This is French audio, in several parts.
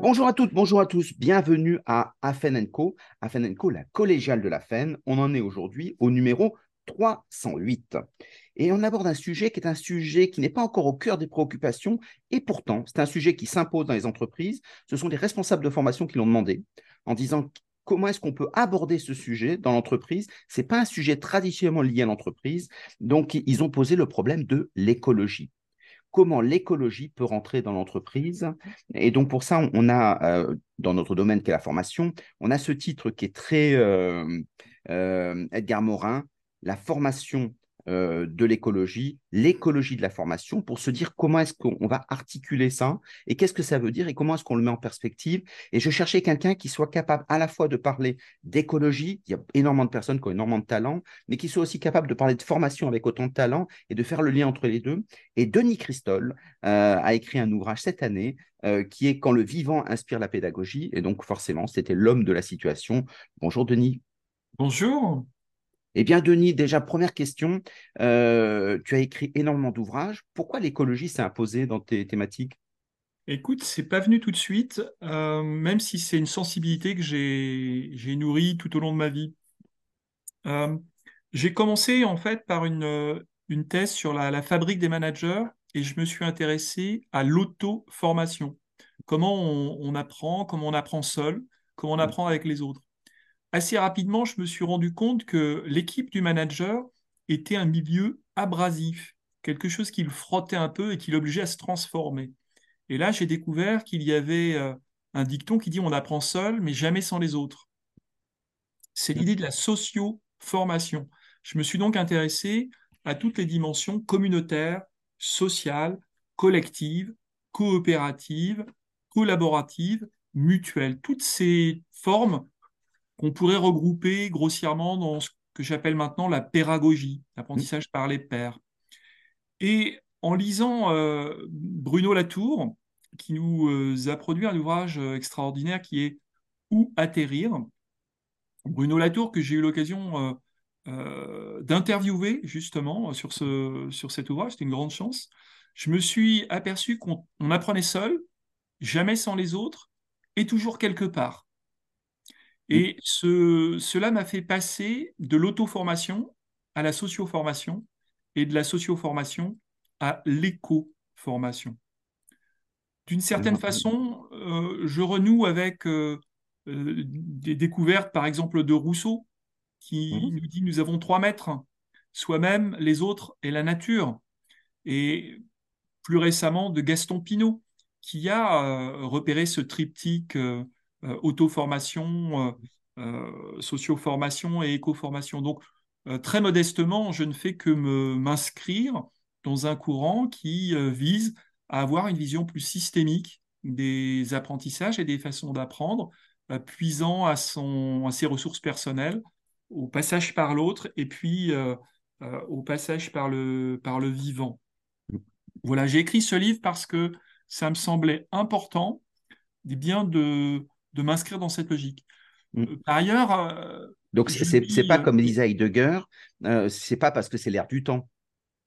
Bonjour à toutes, bonjour à tous, bienvenue à Afen Co. Afen Co, la collégiale de la FEN. On en est aujourd'hui au numéro 308. Et on aborde un sujet qui est un sujet qui n'est pas encore au cœur des préoccupations, et pourtant, c'est un sujet qui s'impose dans les entreprises. Ce sont les responsables de formation qui l'ont demandé, en disant comment est-ce qu'on peut aborder ce sujet dans l'entreprise Ce n'est pas un sujet traditionnellement lié à l'entreprise, donc ils ont posé le problème de l'écologie comment l'écologie peut rentrer dans l'entreprise. Et donc pour ça, on a, euh, dans notre domaine qui est la formation, on a ce titre qui est très euh, euh, Edgar Morin, la formation euh, de l'écologie, l'écologie de la formation, pour se dire comment est-ce qu'on va articuler ça et qu'est-ce que ça veut dire et comment est-ce qu'on le met en perspective. Et je cherchais quelqu'un qui soit capable à la fois de parler d'écologie, il y a énormément de personnes qui ont énormément de talent, mais qui soit aussi capable de parler de formation avec autant de talent et de faire le lien entre les deux. Et Denis Christol euh, a écrit un ouvrage cette année euh, qui est Quand le vivant inspire la pédagogie. Et donc forcément, c'était l'homme de la situation. Bonjour Denis. Bonjour. Eh bien, Denis, déjà, première question. Euh, tu as écrit énormément d'ouvrages. Pourquoi l'écologie s'est imposée dans tes thématiques? Écoute, c'est pas venu tout de suite, euh, même si c'est une sensibilité que j'ai nourrie tout au long de ma vie. Euh, j'ai commencé en fait par une, une thèse sur la, la, fabrique des managers et je me suis intéressé à l'auto-formation. Comment on, on, apprend, comment on apprend seul, comment on mmh. apprend avec les autres assez rapidement, je me suis rendu compte que l'équipe du manager était un milieu abrasif, quelque chose qui le frottait un peu et qui l'obligeait à se transformer. Et là, j'ai découvert qu'il y avait euh, un dicton qui dit on apprend seul, mais jamais sans les autres. C'est l'idée de la socio-formation. Je me suis donc intéressé à toutes les dimensions communautaires, sociales, collectives, coopératives, collaboratives, mutuelles. Toutes ces formes qu'on pourrait regrouper grossièrement dans ce que j'appelle maintenant la pédagogie, l'apprentissage par les pairs. Et en lisant euh, Bruno Latour, qui nous euh, a produit un ouvrage euh, extraordinaire qui est Où atterrir, Bruno Latour, que j'ai eu l'occasion d'interviewer justement sur, ce, sur cet ouvrage, c'était une grande chance, je me suis aperçu qu'on apprenait seul, jamais sans les autres, et toujours quelque part. Et ce, cela m'a fait passer de l'auto-formation à la socio-formation et de la socio-formation à l'éco-formation. D'une certaine façon, euh, je renoue avec euh, euh, des découvertes, par exemple, de Rousseau, qui mmh. nous dit nous avons trois maîtres, soi-même, les autres et la nature. Et plus récemment, de Gaston Pinault, qui a repéré ce triptyque auto-formation, euh, euh, socio-formation et éco-formation. Donc, très modestement, je ne fais que m'inscrire dans un courant qui vise à avoir une vision plus systémique des apprentissages et des façons d'apprendre, puisant à, son, à ses ressources personnelles, au passage par l'autre et puis au passage par le, par le vivant. Voilà, j'ai écrit ce livre parce que ça me semblait important eh bien de, de m'inscrire dans cette logique. Mm. Euh, par ailleurs. Euh, Donc, c'est n'est pas euh, comme Lisa Heidegger, euh, c'est pas parce que c'est l'air du temps.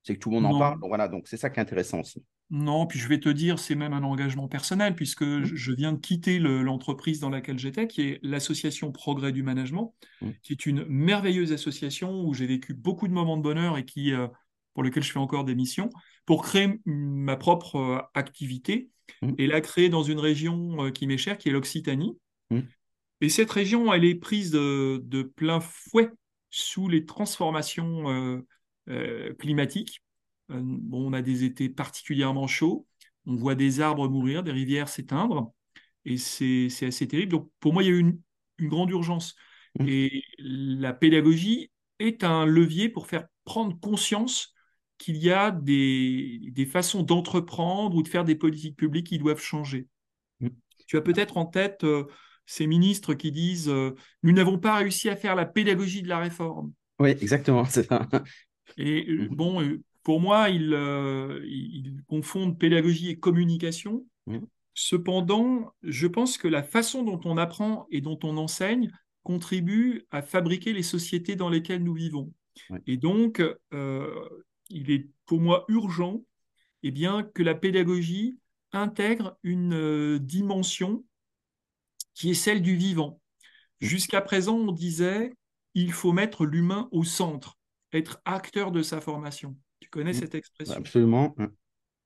C'est que tout le monde en parle. Voilà, donc c'est ça qui est intéressant aussi. Non, puis je vais te dire, c'est même un engagement personnel, puisque mm. je viens de quitter l'entreprise dans laquelle j'étais, qui est l'association Progrès du Management, mm. qui est une merveilleuse association où j'ai vécu beaucoup de moments de bonheur et qui, pour lequel je fais encore des missions, pour créer ma propre activité Mm. et l'a créé dans une région euh, qui m'est chère, qui est l'Occitanie. Mm. Et cette région, elle est prise de, plein fouet sous les transformations euh, euh, climatiques. bon, on a des étés particulièrement chauds, on voit des arbres mourir, des rivières s'éteindre, et c'est assez terrible. Donc pour moi, il y a eu une, une grande urgence. Mm. Et la pédagogie est un levier pour faire prendre conscience qu'il y a des, façons d'entreprendre ou de faire des politiques publiques qui doivent changer. Mm. Tu as peut-être en tête euh, ces ministres qui disent euh, Nous n'avons pas réussi à faire la pédagogie de la réforme. Oui, exactement, c'est ça. Et euh, mm. bon, pour moi, ils, confondent pédagogie et communication. Mm. Cependant, je pense que la façon dont on apprend et dont on enseigne contribue à fabriquer les sociétés dans lesquelles nous vivons. Et donc, il est pour moi urgent eh bien, que la pédagogie intègre une euh, dimension qui est celle du vivant. Jusqu'à présent, on disait il faut mettre l'humain au centre, être acteur de sa formation. Tu connais cette expression? Absolument.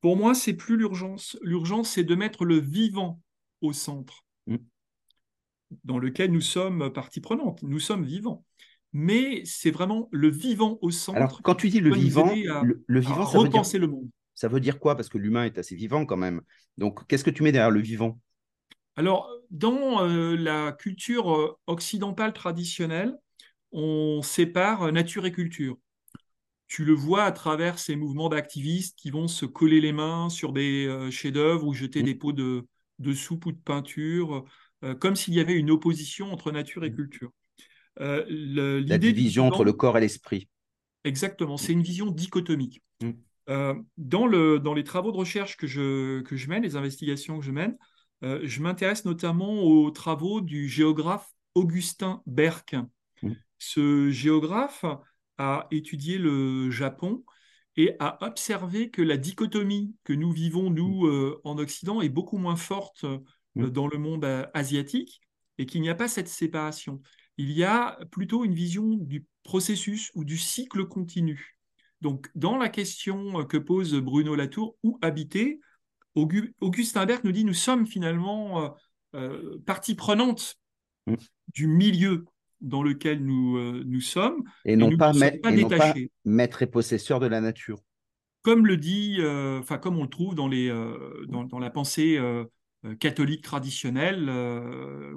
Pour moi, c'est plus l'urgence. L'urgence, c'est de mettre le vivant au centre, dans lequel nous sommes partie prenante. Nous sommes vivants. Mais c'est vraiment le vivant au centre. Alors, quand tu dis le vivant, le, vivant, ça repenser le monde. Ça veut dire quoi? Parce que l'humain est assez vivant quand même. Donc, qu'est-ce que tu mets derrière le vivant? Alors, dans euh, la culture euh, occidentale traditionnelle, on sépare nature et culture. Tu le vois à travers ces mouvements d'activistes qui vont se coller les mains sur des euh, chefs-d'œuvre ou jeter mmh. des pots de, soupe ou de peinture, comme s'il y avait une opposition entre nature et mmh. culture. La division entre le corps et l'esprit. Exactement, c'est une vision dichotomique. Mmh. Euh, dans, le, dans les travaux de recherche que je, que je mène, les investigations que je mène, euh, je m'intéresse notamment aux travaux du géographe Augustin Berck. Mmh. Ce géographe a étudié le Japon et a observé que la dichotomie que nous vivons, nous, euh, en Occident, est beaucoup moins forte dans le monde asiatique et qu'il n'y a pas cette séparation. Il y a plutôt une vision du processus ou du cycle continu. Donc, dans la question que pose Bruno Latour, où habiter Augustin Berg nous dit nous sommes finalement euh, euh, partie prenante mm. du milieu dans lequel nous, euh, nous sommes. Et non, pas, maître et possesseur de la nature. Comme le dit, enfin comme on le trouve dans, les, dans, la pensée catholique traditionnelle,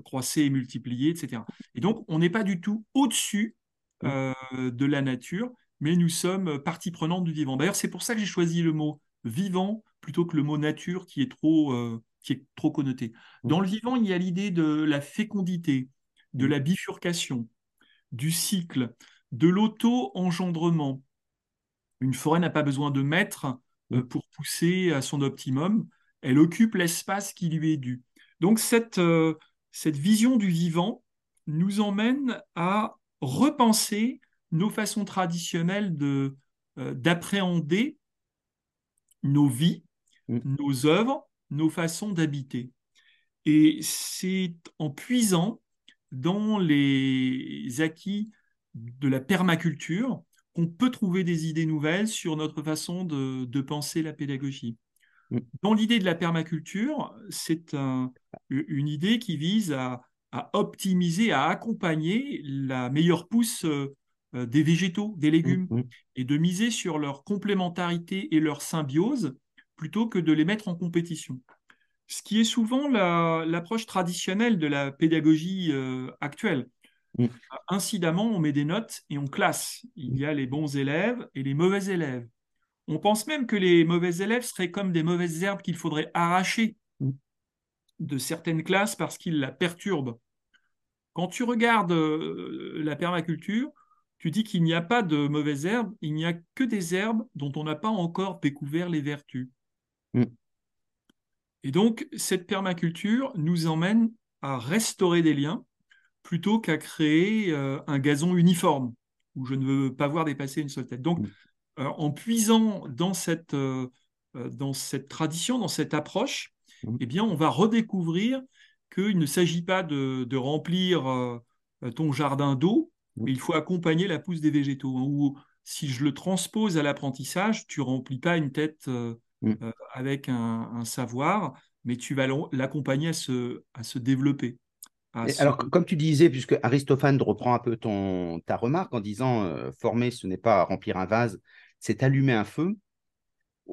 croisée et multipliée, etc. Et donc, on n'est pas du tout au-dessus mm. de la nature, mais nous sommes partie prenante du vivant. D'ailleurs, c'est pour ça que j'ai choisi le mot vivant plutôt que le mot nature qui est trop, euh, qui est trop connoté. Dans le vivant, il y a l'idée de la fécondité, de la bifurcation, du cycle, de l'auto-engendrement. Une forêt n'a pas besoin de maître euh, pour pousser à son optimum, elle occupe l'espace qui lui est dû. Donc cette, euh, cette vision du vivant nous emmène à repenser nos façons traditionnelles de, euh, d'appréhender nos vies, mm. nos œuvres, nos façons d'habiter. Et c'est en puisant dans les acquis de la permaculture qu'on peut trouver des idées nouvelles sur notre façon de, penser la pédagogie. Dans l'idée de la permaculture, c'est une idée qui vise à, à, optimiser, à accompagner la meilleure pousse euh, euh, des végétaux, des légumes, mmh, mmh. et de miser sur leur complémentarité et leur symbiose plutôt que de les mettre en compétition. Ce qui est souvent l'approche traditionnelle de la pédagogie euh, actuelle. Mmh. Incidemment, on met des notes et on classe. Il y a les bons élèves et les mauvais élèves. On pense même que les mauvais élèves seraient comme des mauvaises herbes qu'il faudrait arracher de certaines classes parce qu'ils la perturbent. Quand tu regardes euh, la permaculture, tu dis qu'il n'y a pas de mauvaises herbes, il n'y a que des herbes dont on n'a pas encore découvert les vertus. Mm. Et donc, cette permaculture nous emmène à restaurer des liens plutôt qu'à créer euh, un gazon uniforme où je ne veux pas voir dépasser une seule tête. Donc, mm. En puisant dans cette, euh, dans cette tradition, dans cette approche, mm. eh bien, on va redécouvrir qu'il ne s'agit pas de, de remplir ton jardin d'eau, mais il faut accompagner la pousse des végétaux. Hein, ou si je le transpose à l'apprentissage, tu remplis pas une tête euh, mm. euh, avec un, savoir, mais tu vas l'accompagner à se, à se développer. Alors, comme tu disais, puisque Aristophane reprend un peu ton, ta remarque en disant euh, former, ce n'est pas remplir un vase, c'est allumer un feu.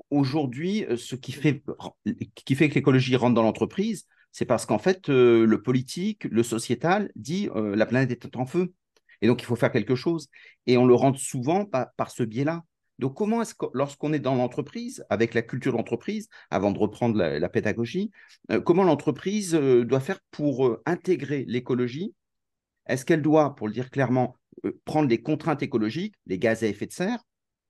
Aujourd'hui, ce qui fait, que l'écologie rentre dans l'entreprise, c'est parce qu'en fait, le politique, le sociétal dit la planète est en feu. Et donc, il faut faire quelque chose. Et on le rend souvent par, ce biais-là. Donc, comment est-ce que, lorsqu'on est dans l'entreprise, avec la culture d'entreprise, avant de reprendre la, pédagogie, euh, comment l'entreprise euh, doit faire pour euh, intégrer l'écologie? Est-ce qu'elle doit, pour le dire clairement, prendre les contraintes écologiques, les gaz à effet de serre,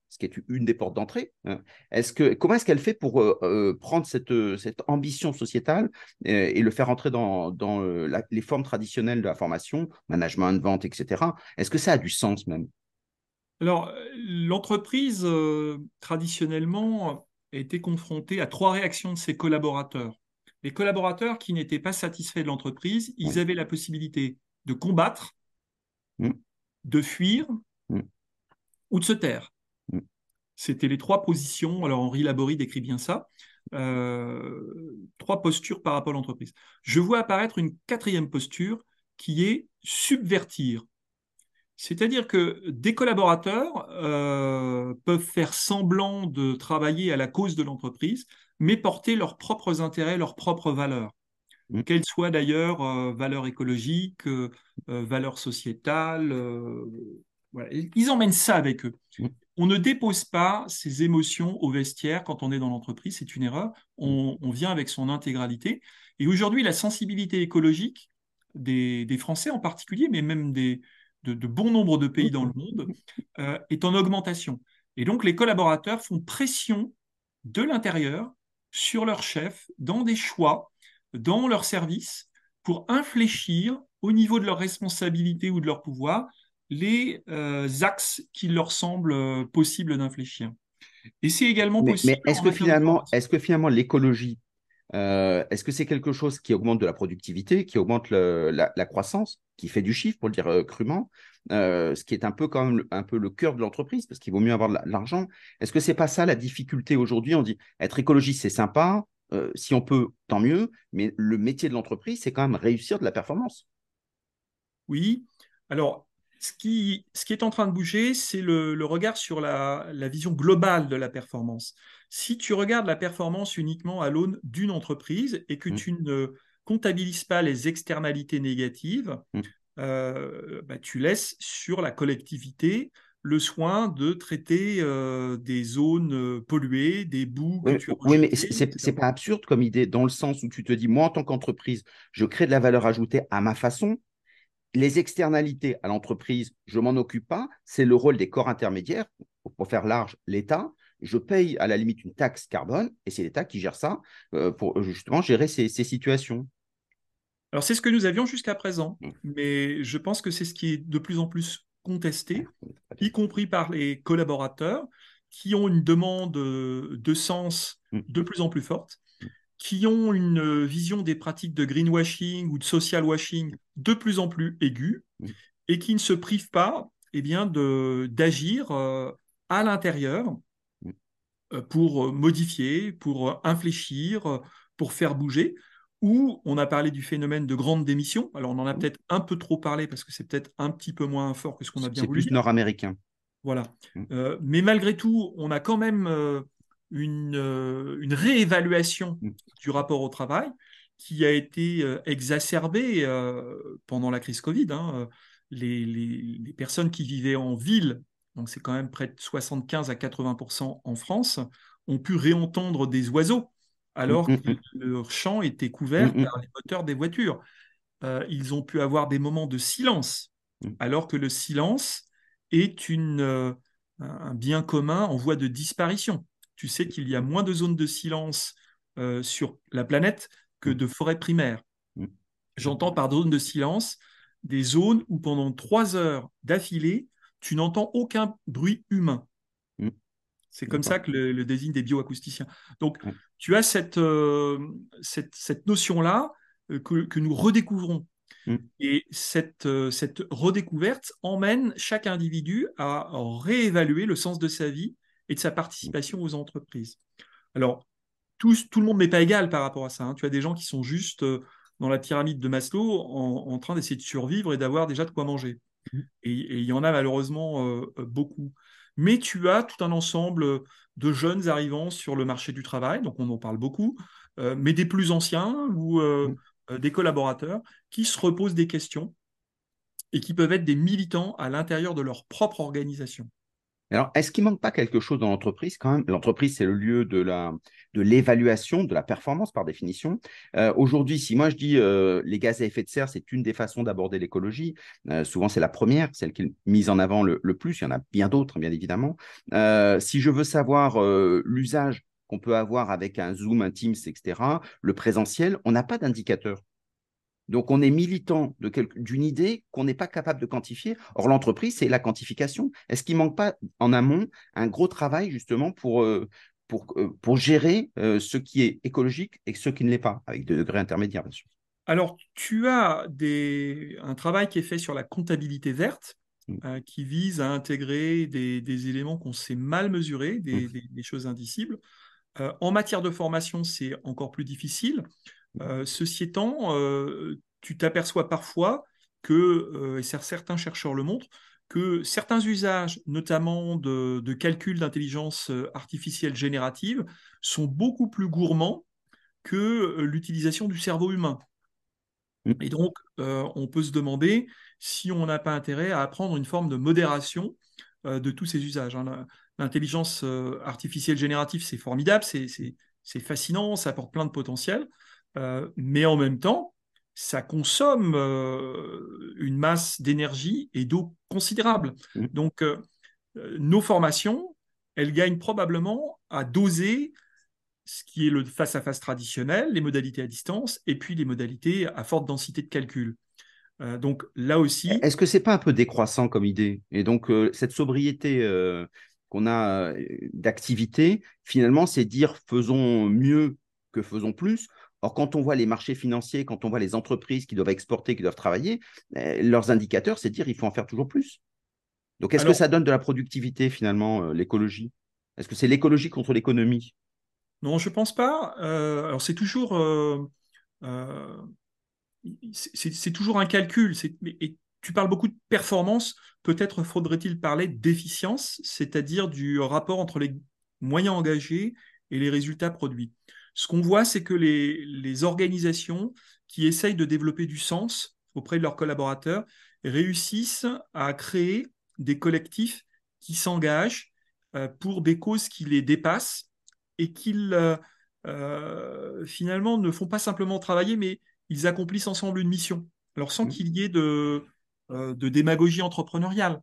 ce qui est une des portes d'entrée. Hein. Est-ce que, comment est-ce qu'elle fait pour euh, euh, prendre cette, euh, cette, ambition sociétale et le faire entrer dans, dans les formes traditionnelles de la formation, management, vente, etc. Est-ce que ça a du sens même? Alors, l'entreprise, traditionnellement, a été confrontée à trois réactions de ses collaborateurs. les collaborateurs qui n'étaient pas satisfaits de l'entreprise, ils avaient la possibilité de combattre, Mm. de fuir Mm. ou de se taire. C'était les trois positions. Alors Henri Laborie décrit bien ça. Euh, trois postures par rapport à l'entreprise. Je vois apparaître une quatrième posture qui est subvertir. C'est-à-dire que des collaborateurs euh, peuvent faire semblant de travailler à la cause de l'entreprise, mais porter leurs propres intérêts, leurs propres valeurs, Mm. qu'elles soient d'ailleurs euh, valeurs écologiques, euh, valeurs sociétales. voilà. Ils emmènent ça avec eux. Mm. On ne dépose pas ses émotions au vestiaire quand on est dans l'entreprise, c'est une erreur. On, vient avec son intégralité. Et aujourd'hui, la sensibilité écologique des, Français en particulier, mais même de, bon nombre de pays dans le monde, euh, est en augmentation. Et donc, les collaborateurs font pression de l'intérieur sur leur chef dans des choix, dans leur service, pour infléchir au niveau de leur responsabilité ou de leur pouvoir les euh, axes qu'il leur semble euh, possible d'infléchir. Et c'est également possible. mais est-ce que, finalement, est-ce que finalement l'écologie, euh, est-ce que c'est quelque chose qui augmente de la productivité, qui augmente le- la, la croissance, qui fait du chiffre, pour le dire euh, crûment, euh, ce qui est un peu quand même le- un peu le cœur de l'entreprise, parce qu'il vaut mieux avoir de la- de l'argent? Est-ce que c'est pas ça la difficulté aujourd'hui? On dit être écologiste, c'est sympa, si on peut, tant mieux, mais le métier de l'entreprise, c'est quand même réussir de la performance. Oui. Alors, ce qui, ce qui est en train de bouger, c'est le, le regard sur la, la vision globale de la performance. Si tu regardes la performance uniquement à l'aune d'une entreprise et que Mm. tu ne comptabilises pas les externalités négatives, Mm. euh, bah, tu laisses sur la collectivité le soin de traiter euh, des zones euh, polluées, des boues que Oui, tu as oui, mais c'est pas absurde comme idée, dans le sens où tu te dis, moi, en tant qu'entreprise, je crée de la valeur ajoutée à ma façon. Les externalités à l'entreprise, je m'en occupe pas. C'est le rôle des corps intermédiaires, pour faire large, l'État. Je paye à la limite une taxe carbone et c'est l'État qui gère ça euh, pour justement gérer ces, ces situations. Alors, c'est ce que nous avions jusqu'à présent, Mm. mais je pense que c'est ce qui est de plus en plus contesté, y compris par les collaborateurs qui ont une demande euh, de sens Mm. de plus en plus forte, qui ont une vision des pratiques de greenwashing ou de social washing de plus en plus aiguë et qui ne se privent pas eh bien, de, d'agir euh, à l'intérieur euh, pour euh, modifier, pour infléchir, pour faire bouger. Ou on a parlé du phénomène de grande démission. Alors on en a peut-être un peu trop parlé parce que c'est peut-être un petit peu moins fort que ce qu'on a bien C'est voulu plus dire. nord-américain. Voilà. Euh, mais malgré tout, on a quand même une, euh, une réévaluation Mm. du rapport au travail qui a été euh, exacerbée euh, pendant la crise Covid. hein. Les, les- les personnes qui vivaient en ville, donc c'est quand même près de 75 à 80% en France, ont pu réentendre des oiseaux alors Mm, que mm. leur champ était couvert par les moteurs des voitures. Euh, ils ont pu avoir des moments de silence, alors que le silence est une, euh, un bien commun en voie de disparition. Tu sais qu'il y a moins de zones de silence euh, sur la planète que Mm. de forêts primaires. Mm. J'entends par zone de silence des zones où pendant trois heures d'affilée, tu n'entends aucun bruit humain. Mm. C'est comme ça que le, le désigne des bioacousticiens. Donc, tu as cette, euh, cette, cette notion-là euh, que, que nous redécouvrons. Mm. Et cette, euh, cette redécouverte emmène chaque individu à réévaluer le sens de sa vie et de sa participation aux entreprises. Alors, tout, tout le monde n'est pas égal par rapport à ça. hein. Tu as des gens qui sont juste euh, dans la pyramide de Maslow en, en train d'essayer de survivre et d'avoir déjà de quoi manger. Mm. Et, et il y en a malheureusement euh, beaucoup. Mais tu as tout un ensemble de jeunes arrivant sur le marché du travail, donc on en parle beaucoup, euh, mais des plus anciens ou Mm. euh, des collaborateurs qui se reposent des questions et qui peuvent être des militants à l'intérieur de leur propre organisation. Alors, est-ce qu'il manque pas quelque chose dans l'entreprise quand même? L'entreprise, c'est le lieu de la de l'évaluation de la performance par définition. Euh, Aujourd'hui, si moi je dis euh, les gaz à effet de serre, c'est une des façons d'aborder l'écologie. Euh, souvent, c'est la première, celle qui est mise en avant le, le plus. Il y en a bien d'autres, bien évidemment. Si je veux savoir l'usage qu'on peut avoir avec un Zoom, un Teams, etc., le présentiel, on n'a pas d'indicateur. Donc, on est militant d'une idée qu'on n'est pas capable de quantifier. Or, l'entreprise, c'est la quantification. Est-ce qu'il ne manque pas en amont un gros travail justement pour, euh, pour, pour gérer ce qui est écologique et ce qui ne l'est pas, avec des degrés intermédiaires, bien sûr? Alors, tu as des, un travail qui est fait sur la comptabilité verte, mmh. qui vise à intégrer des, des éléments qu'on sait mal mesurer, des, mmh. des choses indicibles. en matière de formation, c'est encore plus difficile. Ceci étant, tu t'aperçois parfois que, et certains chercheurs le montrent, que certains usages, notamment de, calcul d'intelligence euh, artificielle générative, sont beaucoup plus gourmands que euh, l'utilisation du cerveau humain. Mm. Et donc, euh, on peut se demander si on n'a pas intérêt à apprendre une forme de modération de tous ces usages. Hein. L'intelligence artificielle générative, c'est formidable, c'est fascinant, ça apporte plein de potentiel, mais en même temps, ça consomme euh, une masse d'énergie et d'eau considérable. Mmh. Donc, euh, euh, nos formations, elles gagnent probablement à doser ce qui est le face-à-face traditionnel, les modalités à distance, et puis les modalités à forte densité de calcul. donc là aussi. Est-ce que c'est pas un peu décroissant comme idée? Et donc cette sobriété qu'on a d'activité, finalement, c'est dire faisons mieux que faisons plus, Or, quand on voit les marchés financiers, quand on voit les entreprises qui doivent exporter, qui doivent travailler, eh, leurs indicateurs, c'est de dire qu'il faut en faire toujours plus. Donc, est-ce que ça donne de la productivité finalement, euh, l'écologie? Est-ce que c'est l'écologie contre l'économie? Non, je ne pense pas. Euh, alors, c'est toujours, euh, c'est toujours un calcul. Et tu parles beaucoup de performance. Peut-être faudrait-il parler d'efficience, c'est-à-dire du rapport entre les moyens engagés et les résultats produits ce qu'on voit, c'est que les, organisations qui essayent de développer du sens auprès de leurs collaborateurs réussissent à créer des collectifs qui s'engagent euh, pour des causes qui les dépassent et qui euh, euh, finalement ne font pas simplement travailler, mais ils accomplissent ensemble une mission. Alors sans mmh. qu'il y ait de, de démagogie entrepreneuriale.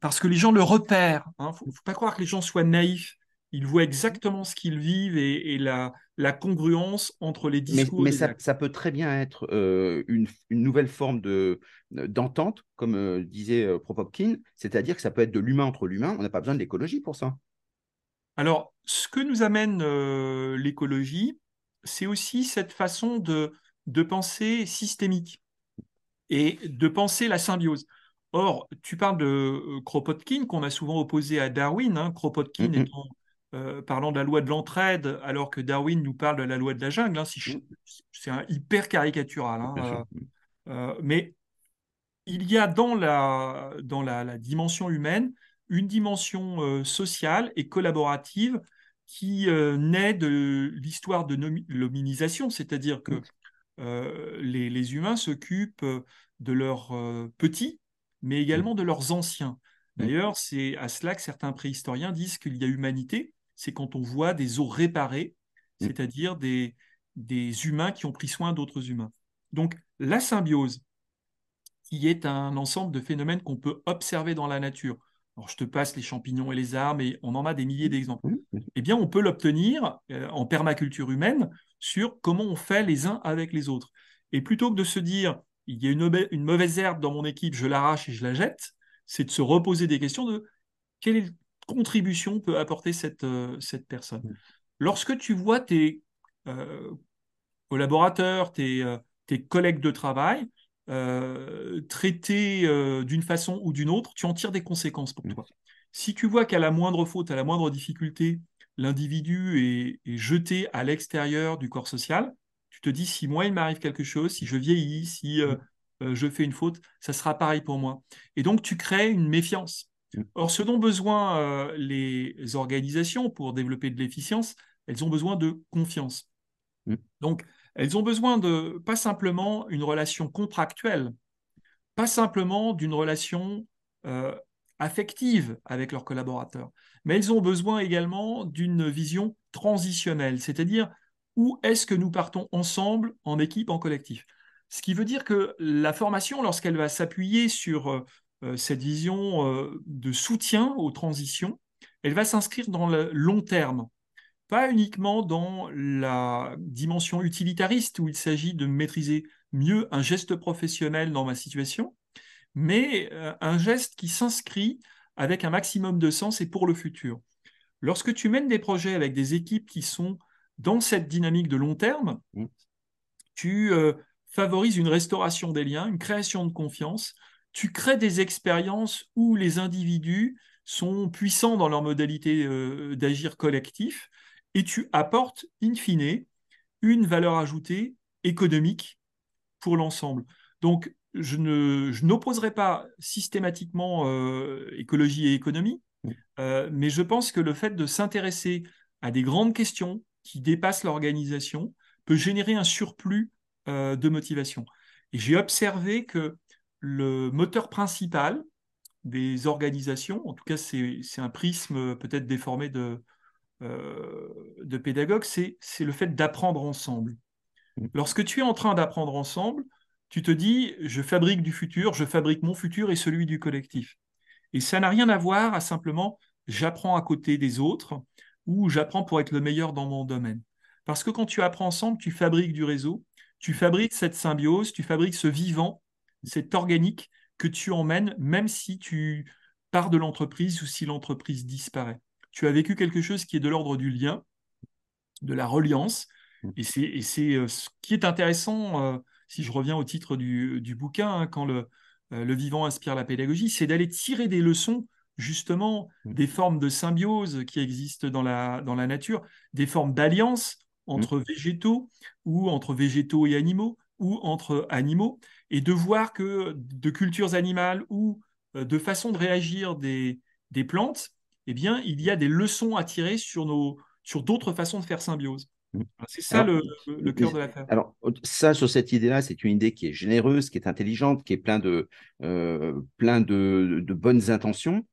parce que les gens le repèrent. Il hein. ne faut, pas croire que les gens soient naïfs. Ils voient exactement ce qu'ils vivent et, la, la, congruence entre les discours. Mais, mais ça, peut très bien être euh, une, nouvelle forme de, d'entente, comme euh, disait euh, Propopkin, c'est-à-dire que ça peut être de l'humain entre l'humain. On n'a pas besoin de l'écologie pour ça. Alors, ce que nous amène l'écologie, c'est aussi cette façon de, de penser systémique et de penser la symbiose. Or, tu parles de Kropotkin, qu'on a souvent opposé à Darwin, hein, Kropotkin mm, étant euh, parlant de la loi de l'entraide, alors que Darwin nous parle de la loi de la jungle. Hein, mm. c'est un hyper caricatural. Hein, euh, euh, mais il y a dans la, dans la, dimension humaine une dimension sociale et collaborative qui naît de l'histoire de l'hominisation, c'est-à-dire que les, les, humains s'occupent de leurs petits, mais également de leurs anciens. D'ailleurs, c'est à cela que certains préhistoriens disent qu'il y a humanité, c'est quand on voit des os réparés, mm. c'est-à-dire des, des humains qui ont pris soin d'autres humains. Donc la symbiose, qui est un ensemble de phénomènes qu'on peut observer dans la nature. Alors, je te passe les champignons et les arbres, et on en a des milliers d'exemples. Eh bien, on peut l'obtenir euh, en permaculture humaine sur comment on fait les uns avec les autres. Et plutôt que de se dire, il y a une, une mauvaise herbe dans mon équipe, je l'arrache et je la jette, c'est de se reposer des questions de quel est contribution peut apporter cette, euh, cette personne. Lorsque tu vois tes euh, collaborateurs, tes, euh, tes, collègues de travail traités d'une façon ou d'une autre, tu en tires des conséquences pour toi. Si tu vois qu'à la moindre faute, à la moindre difficulté, l'individu est, est, jeté à l'extérieur du corps social, tu te dis si moi il m'arrive quelque chose, si je vieillis, si je fais une faute, ça sera pareil pour moi. Et donc tu crées une méfiance. Or, ce dont besoin euh, les organisations pour développer de l'efficience, elles ont besoin de confiance. Mm. Donc, elles ont besoin de pas simplement une relation contractuelle, pas simplement d'une relation euh, affective avec leurs collaborateurs, mais elles ont besoin également d'une vision transitionnelle, c'est-à-dire où est-ce que nous partons ensemble, en équipe, en collectif. Ce qui veut dire que la formation, lorsqu'elle va s'appuyer sur euh, cette vision euh, de soutien aux transitions, elle va s'inscrire dans le long terme, pas uniquement dans la dimension utilitariste où il s'agit de maîtriser mieux un geste professionnel dans ma situation, mais euh, un geste qui s'inscrit avec un maximum de sens et pour le futur. lorsque tu mènes des projets avec des équipes qui sont dans cette dynamique de long terme, Mm. tu euh, favorises une restauration des liens, une création de confiance, tu crées des expériences où les individus sont puissants dans leur modalité euh, d'agir collectif et tu apportes, in fine, une valeur ajoutée économique pour l'ensemble. Donc, je ne, je n'opposerai pas systématiquement euh, écologie et économie, euh, mais je pense que le fait de s'intéresser à des grandes questions qui dépassent l'organisation peut générer un surplus de motivation. Et j'ai observé que le moteur principal des organisations, en tout cas c'est, un prisme peut-être déformé de, euh, de pédagogue, c'est, c'est le fait d'apprendre ensemble. Mm. Lorsque tu es en train d'apprendre ensemble, tu te dis, je fabrique du futur, je fabrique mon futur et celui du collectif. Et ça n'a rien à voir à simplement j'apprends à côté des autres ou j'apprends pour être le meilleur dans mon domaine. Parce que quand tu apprends ensemble, tu fabriques du réseau, tu fabriques cette symbiose, tu fabriques ce vivant, cet organique que tu emmènes même si tu pars de l'entreprise ou si l'entreprise disparaît. Tu as vécu quelque chose qui est de l'ordre du lien, de la reliance, et c'est, et c'est euh, ce qui est intéressant, euh, si je reviens au titre du, du bouquin, hein, quand le, euh, le vivant inspire la pédagogie, c'est d'aller tirer des leçons justement Mm. des formes de symbiose qui existent dans la, dans la nature, des formes d'alliance entre végétaux ou entre végétaux et animaux ou entre animaux, et de voir que de cultures animales ou euh, de façon de réagir des, des plantes, eh bien, il y a des leçons à tirer sur, nos, sur d'autres façons de faire symbiose. Mm. C'est ça Alors, le, le cœur de l'affaire. Alors, ça, sur cette idée-là, c'est une idée qui est généreuse, qui est intelligente, qui est plein de, euh, plein de, de bonnes intentions.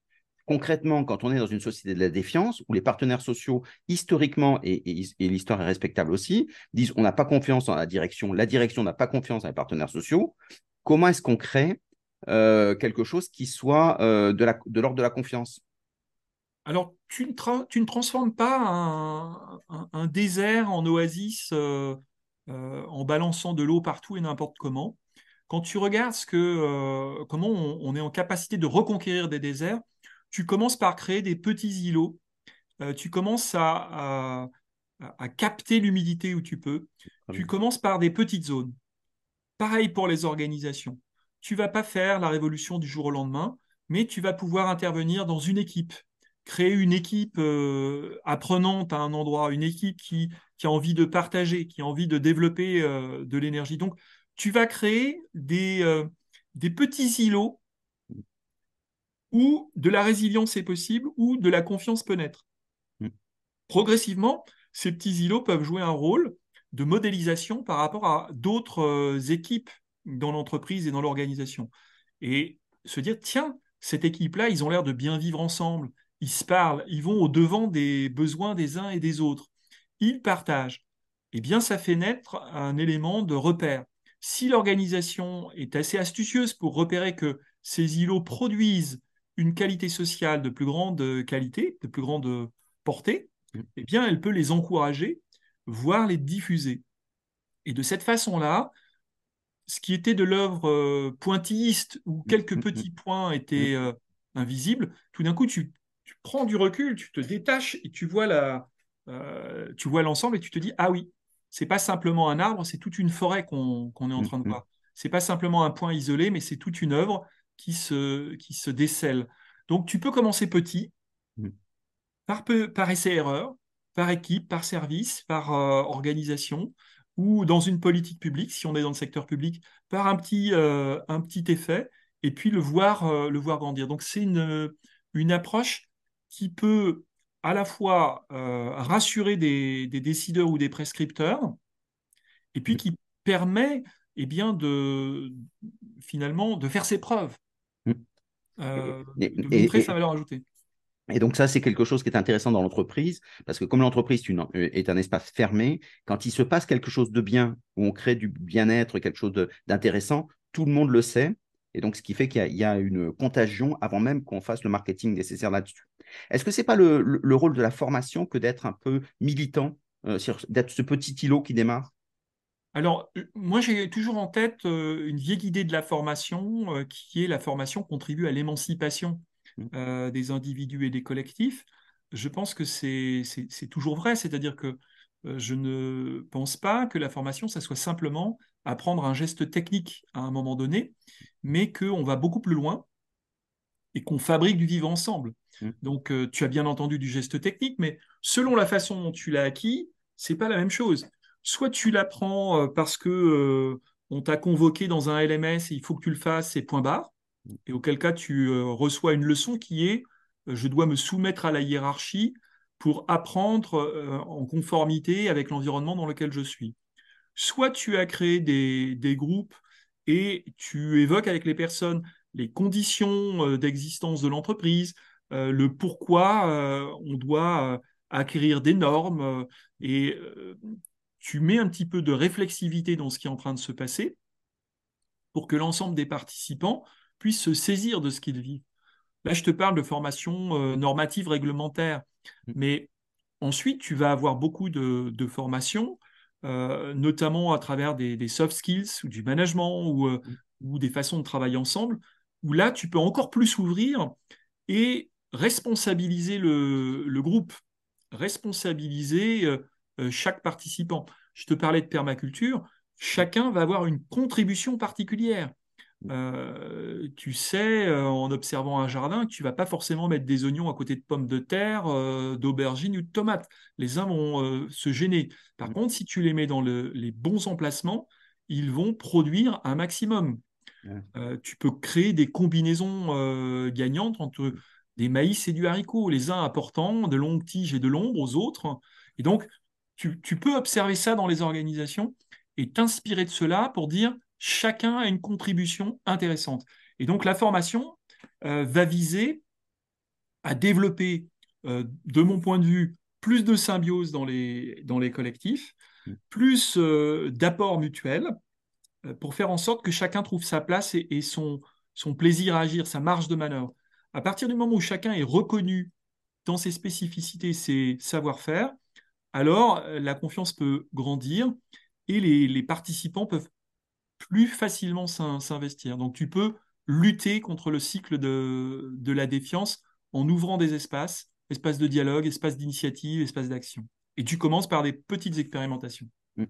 Concrètement, quand on est dans une société de la défiance, où les partenaires sociaux, historiquement, et, l'histoire est respectable aussi, disent on n'a pas confiance dans la direction, la direction n'a pas confiance dans les partenaires sociaux, comment est-ce qu'on crée euh, quelque chose qui soit euh, de l'ordre de la confiance? Alors, tu ne, transformes pas un, désert en oasis euh, en balançant de l'eau partout et n'importe comment. Quand tu regardes que, comment on est en capacité de reconquérir des déserts, tu commences par créer des petits îlots. Euh, tu commences à, à- à capter l'humidité où tu peux. Tu commences par des petites zones. Pareil pour les organisations. Tu vas pas faire la révolution du jour au lendemain, mais tu vas pouvoir intervenir dans une équipe, créer une équipe euh, apprenante à un endroit, une équipe qui, qui a envie de partager, qui a envie de développer euh, de l'énergie. Donc, tu vas créer des, des petits îlots où de la résilience est possible, où de la confiance peut naître. Mm. Progressivement, ces petits îlots peuvent jouer un rôle de modélisation par rapport à d'autres euh, équipes dans l'entreprise et dans l'organisation. Et se dire, tiens, cette équipe-là, ils ont l'air de bien vivre ensemble, ils se parlent, ils vont au-devant des besoins des uns et des autres, ils partagent. Eh bien, ça fait naître un élément de repère. Si l'organisation est assez astucieuse pour repérer que ces îlots produisent une qualité sociale de plus grande qualité, de plus grande portée, eh bien, elle peut les encourager, voire les diffuser. Et de cette façon-là, ce qui était de l'œuvre euh, pointilliste, où quelques Mm, mm, petits points étaient euh, invisibles, tout d'un coup, tu, tu prends du recul, tu te détaches et tu vois la, euh, tu vois l'ensemble et tu te dis, ah oui, c'est pas simplement un arbre, c'est toute une forêt qu'on est en train de voir. C'est pas simplement un point isolé, mais c'est toute une œuvre qui se, qui se décèle. Donc, tu peux commencer petit, Mhm. par, par essai-erreur, par équipe, par service, par euh, organisation, ou dans une politique publique, si on est dans le secteur public, par un petit, euh, un petit effet, et puis le voir, euh, le voir grandir. Donc c'est une, une approche qui peut à la fois rassurer des, des décideurs ou des prescripteurs, et puis qui permet eh bien, de, finalement de faire ses preuves. Euh, Et- de et- montrer et- sa valeur ajoutée. Et donc ça, c'est quelque chose qui est intéressant dans l'entreprise, parce que comme l'entreprise est euh, est un espace fermé, quand il se passe quelque chose de bien, où on crée du bien-être, quelque chose d'intéressant, tout le monde le sait. Et donc, ce qui fait qu'il y a- il y, a une contagion avant même qu'on fasse le marketing nécessaire là-dessus. Est-ce que ce n'est pas le, le- le rôle de la formation que d'être un peu militant, euh, d'être ce petit îlot qui démarre? Alors, euh, moi, j'ai toujours en tête euh, une vieille idée de la formation, euh, qui est la formation contribue à l'émancipation Mm. euh, des individus et des collectifs. je pense que c'est toujours vrai, c'est-à-dire que je ne pense pas que la formation, ça soit simplement apprendre un geste technique à un moment donné, mais qu'on va beaucoup plus loin et qu'on fabrique du vivre ensemble. Mm. Donc, tu as bien entendu du geste technique, mais selon la façon dont tu l'as acquis, c'est pas la même chose. Soit tu l'apprends euh, parce que euh, on t'a convoqué dans un LMS et il faut que tu le fasses, et point barre. Et auquel cas, tu reçois une leçon qui est je dois me soumettre à la hiérarchie pour apprendre en conformité avec l'environnement dans lequel je suis. Soit tu as créé des, groupes et tu évoques avec les personnes les conditions euh, d'existence de l'entreprise, euh, le pourquoi euh, on doit acquérir des normes et tu mets un petit peu de réflexivité dans ce qui est en train de se passer pour que l'ensemble des participants puissent se saisir de ce qu'ils vivent. Là, je te parle de formation normative réglementaire, mmh. mais ensuite, tu vas avoir beaucoup de, formations, notamment à travers des, soft skills ou du management ou, mmh. ou, des façons de travailler ensemble, où là, tu peux encore plus s'ouvrir et responsabiliser le, groupe, responsabiliser euh, euh, chaque participant. Je te parlais de permaculture, chacun va avoir une contribution particulière. Euh, tu sais, en observant un jardin, que tu vas pas forcément mettre des oignons à côté de pommes de terre, d'aubergines ou de tomates. Les uns vont se gêner. Par contre, si tu les mets dans les bons emplacements, ils vont produire un maximum. Euh, tu peux créer des combinaisons euh, gagnantes entre des maïs et du haricot, les uns apportant de longues tiges et de l'ombre aux autres. Et donc, tu, peux observer ça dans les organisations et t'inspirer de cela pour dire chacun a une contribution intéressante. Et donc, la formation euh, va viser à développer, de mon point de vue, plus de symbiose dans les, dans les collectifs, mmh. plus d'apports mutuels, euh, pour faire en sorte que chacun trouve sa place et, son, son plaisir à agir, sa marge de manœuvre. À partir du moment où chacun est reconnu dans ses spécificités, ses savoir-faire, alors euh, la confiance peut grandir et les, participants peuvent plus facilement s'investir. Donc tu peux lutter contre le cycle de, la défiance en ouvrant des espaces, espaces de dialogue, espaces d'initiative, espaces d'action. Et tu commences par des petites expérimentations. Mmh.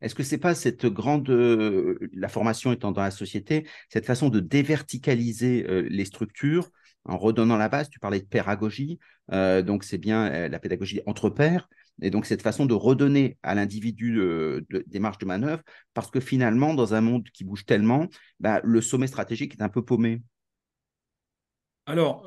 Est-ce que c'est pas cette grande, euh, la formation étant dans la société, cette façon de déverticaliser euh, les structures en redonnant la base? Tu parlais de pédagogie, donc c'est bien la pédagogie entre pairs, et donc cette façon de redonner à l'individu des marges de manœuvre, parce que finalement, dans un monde qui bouge tellement, bah, le sommet stratégique est un peu paumé. Alors,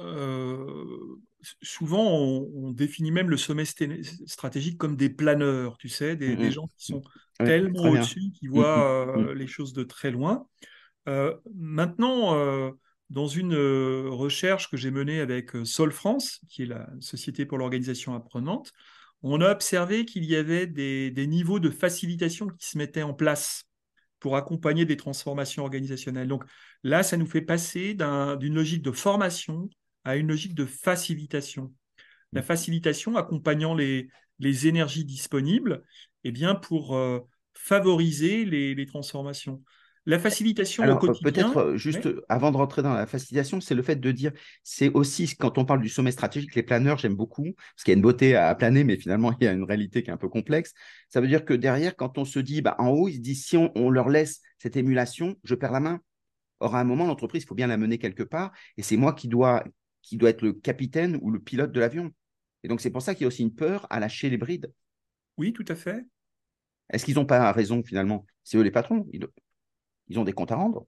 souvent, on, définit même le sommet stratégique comme des planeurs, tu sais, des, mmh gens qui sont tellement au-dessus, qui voient mmh euh, les choses de très loin. Euh, maintenant, euh, dans une recherche que j'ai menée avec Sol France, qui est la Société pour l'organisation apprenante, on a observé qu'il y avait des, niveaux de facilitation qui se mettaient en place pour accompagner des transformations organisationnelles. Donc là, ça nous fait passer d'une logique de formation à une logique de facilitation. La facilitation accompagnant les, les énergies disponibles eh bien, pour euh, favoriser les, transformations. La facilitation au quotidien. Peut-être euh, juste avant de rentrer dans la facilitation, c'est le fait de dire, c'est aussi quand on parle du sommet stratégique, les planeurs, j'aime beaucoup, parce qu'il y a une beauté à, planer, mais finalement, il y a une réalité qui est un peu complexe. Ça veut dire que derrière, quand on se dit, bah, en haut, ils se disent, si on, on leur laisse cette émulation, je perds la main. Or, à un moment, l'entreprise, il faut bien la mener quelque part, et c'est moi qui dois, qui doit être le capitaine ou le pilote de l'avion. Et donc, c'est pour ça qu'il y a aussi une peur à lâcher les brides. Oui, tout à fait. Est-ce qu'ils n'ont pas raison finalement? C'est eux les patrons. Ils, ont des comptes à rendre.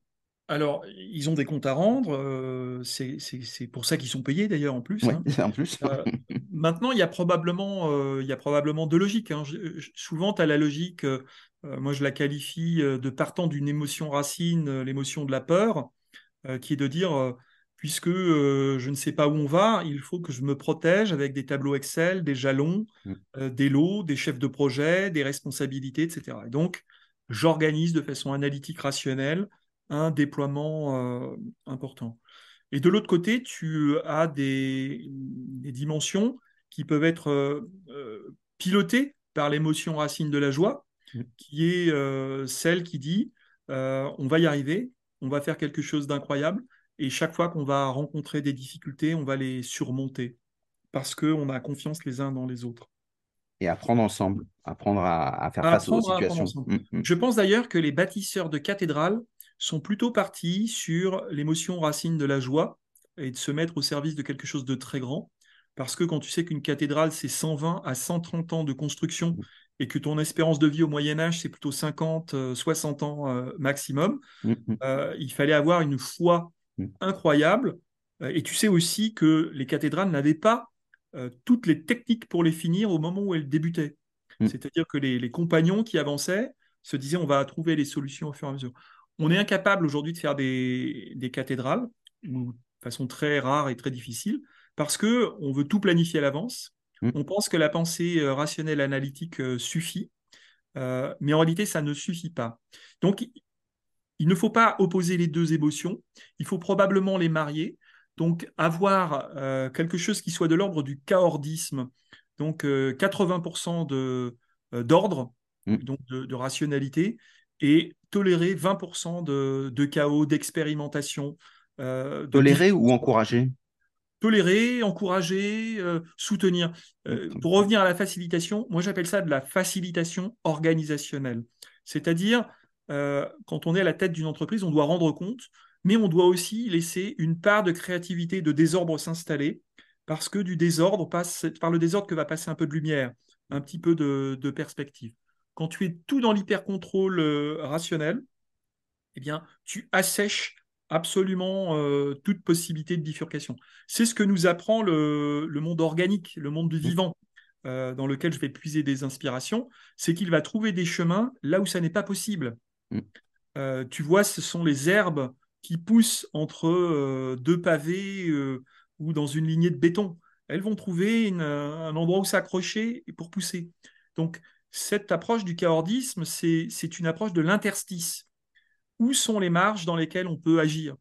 Alors, ils ont des comptes à rendre. Euh, c'est pour ça qu'ils sont payés d'ailleurs en plus. Hein. en plus. Euh, maintenant, il y, a probablement, euh, il y a probablement deux logiques. Hein. souvent, tu as la logique, moi je la qualifie de partant d'une émotion racine, l'émotion de la peur, qui est de dire puisque je ne sais pas où on va, il faut que je me protège avec des tableaux Excel, des jalons, mm. des lots, des chefs de projet, des responsabilités, etc. Et donc, j'organise de façon analytique rationnelle un déploiement euh, important. Et de l'autre côté, tu as des, dimensions qui peuvent être pilotées par l'émotion racine de la joie, mm. qui est celle qui dit on va y arriver, on va faire quelque chose d'incroyable, et chaque fois qu'on va rencontrer des difficultés, on va les surmonter. parce qu'on a confiance les uns dans les autres. Et apprendre ensemble, apprendre à, à faire À face aux situations. Mm, mm, Je pense d'ailleurs que les bâtisseurs de cathédrales sont plutôt partis sur l'émotion racine de la joie et de se mettre au service de quelque chose de très grand. Parce que quand tu sais qu'une cathédrale, c'est 120 à 130 ans de construction et que ton espérance de vie au Moyen Âge, c'est plutôt 50, euh, 60 ans euh, maximum, mm, euh, il fallait avoir une foi incroyable. Euh, Et tu sais aussi que les cathédrales n'avaient pas euh, toutes les techniques pour les finir au moment où elles débutaient. Mm. C'est-à-dire que les, les compagnons qui avançaient se disaient on va trouver les solutions au fur et à mesure. On est incapable aujourd'hui de faire des, des cathédrales, ou de façon très rare et très difficile, parce que on veut tout planifier à l'avance. Mm. On pense que la pensée euh, rationnelle analytique euh, suffit, euh, mais en réalité, ça ne suffit pas. Donc, il ne faut pas opposer les deux émotions, il faut probablement les marier. Donc, avoir euh, quelque chose qui soit de l'ordre du chaordisme, donc euh, 80% de, euh, d'ordre, Mm. donc de, de rationalité, et tolérer 20% de, de chaos, d'expérimentation. euh, de Tolérer ou encourager? Tolérer, encourager, euh, soutenir. Euh, Mm. pour revenir à la facilitation, moi j'appelle ça de la facilitation organisationnelle. C'est-à-dire, euh, quand on est à la tête d'une entreprise, on doit rendre compte, mais on doit aussi laisser une part de créativité, de désordre s'installer, parce que du désordre passe, c'est par le désordre que va passer un peu de lumière, un petit peu de, de perspective. Quand tu es tout dans l'hyper-contrôle euh, rationnel, eh bien, tu assèches absolument euh, toute possibilité de bifurcation. C'est ce que nous apprend le, le monde organique, le monde du vivant, euh, dans lequel je vais puiser des inspirations, c'est qu'il va trouver des chemins là où ça n'est pas possible. Mm. Euh, tu vois, ce sont les herbes qui poussent entre euh, deux pavés euh, ou dans une lignée de béton. Elles vont trouver une- un endroit où s'accrocher pour pousser. Donc, cette approche du chaordisme, c'est une approche de l'interstice où sont les marges dans lesquelles on peut agir?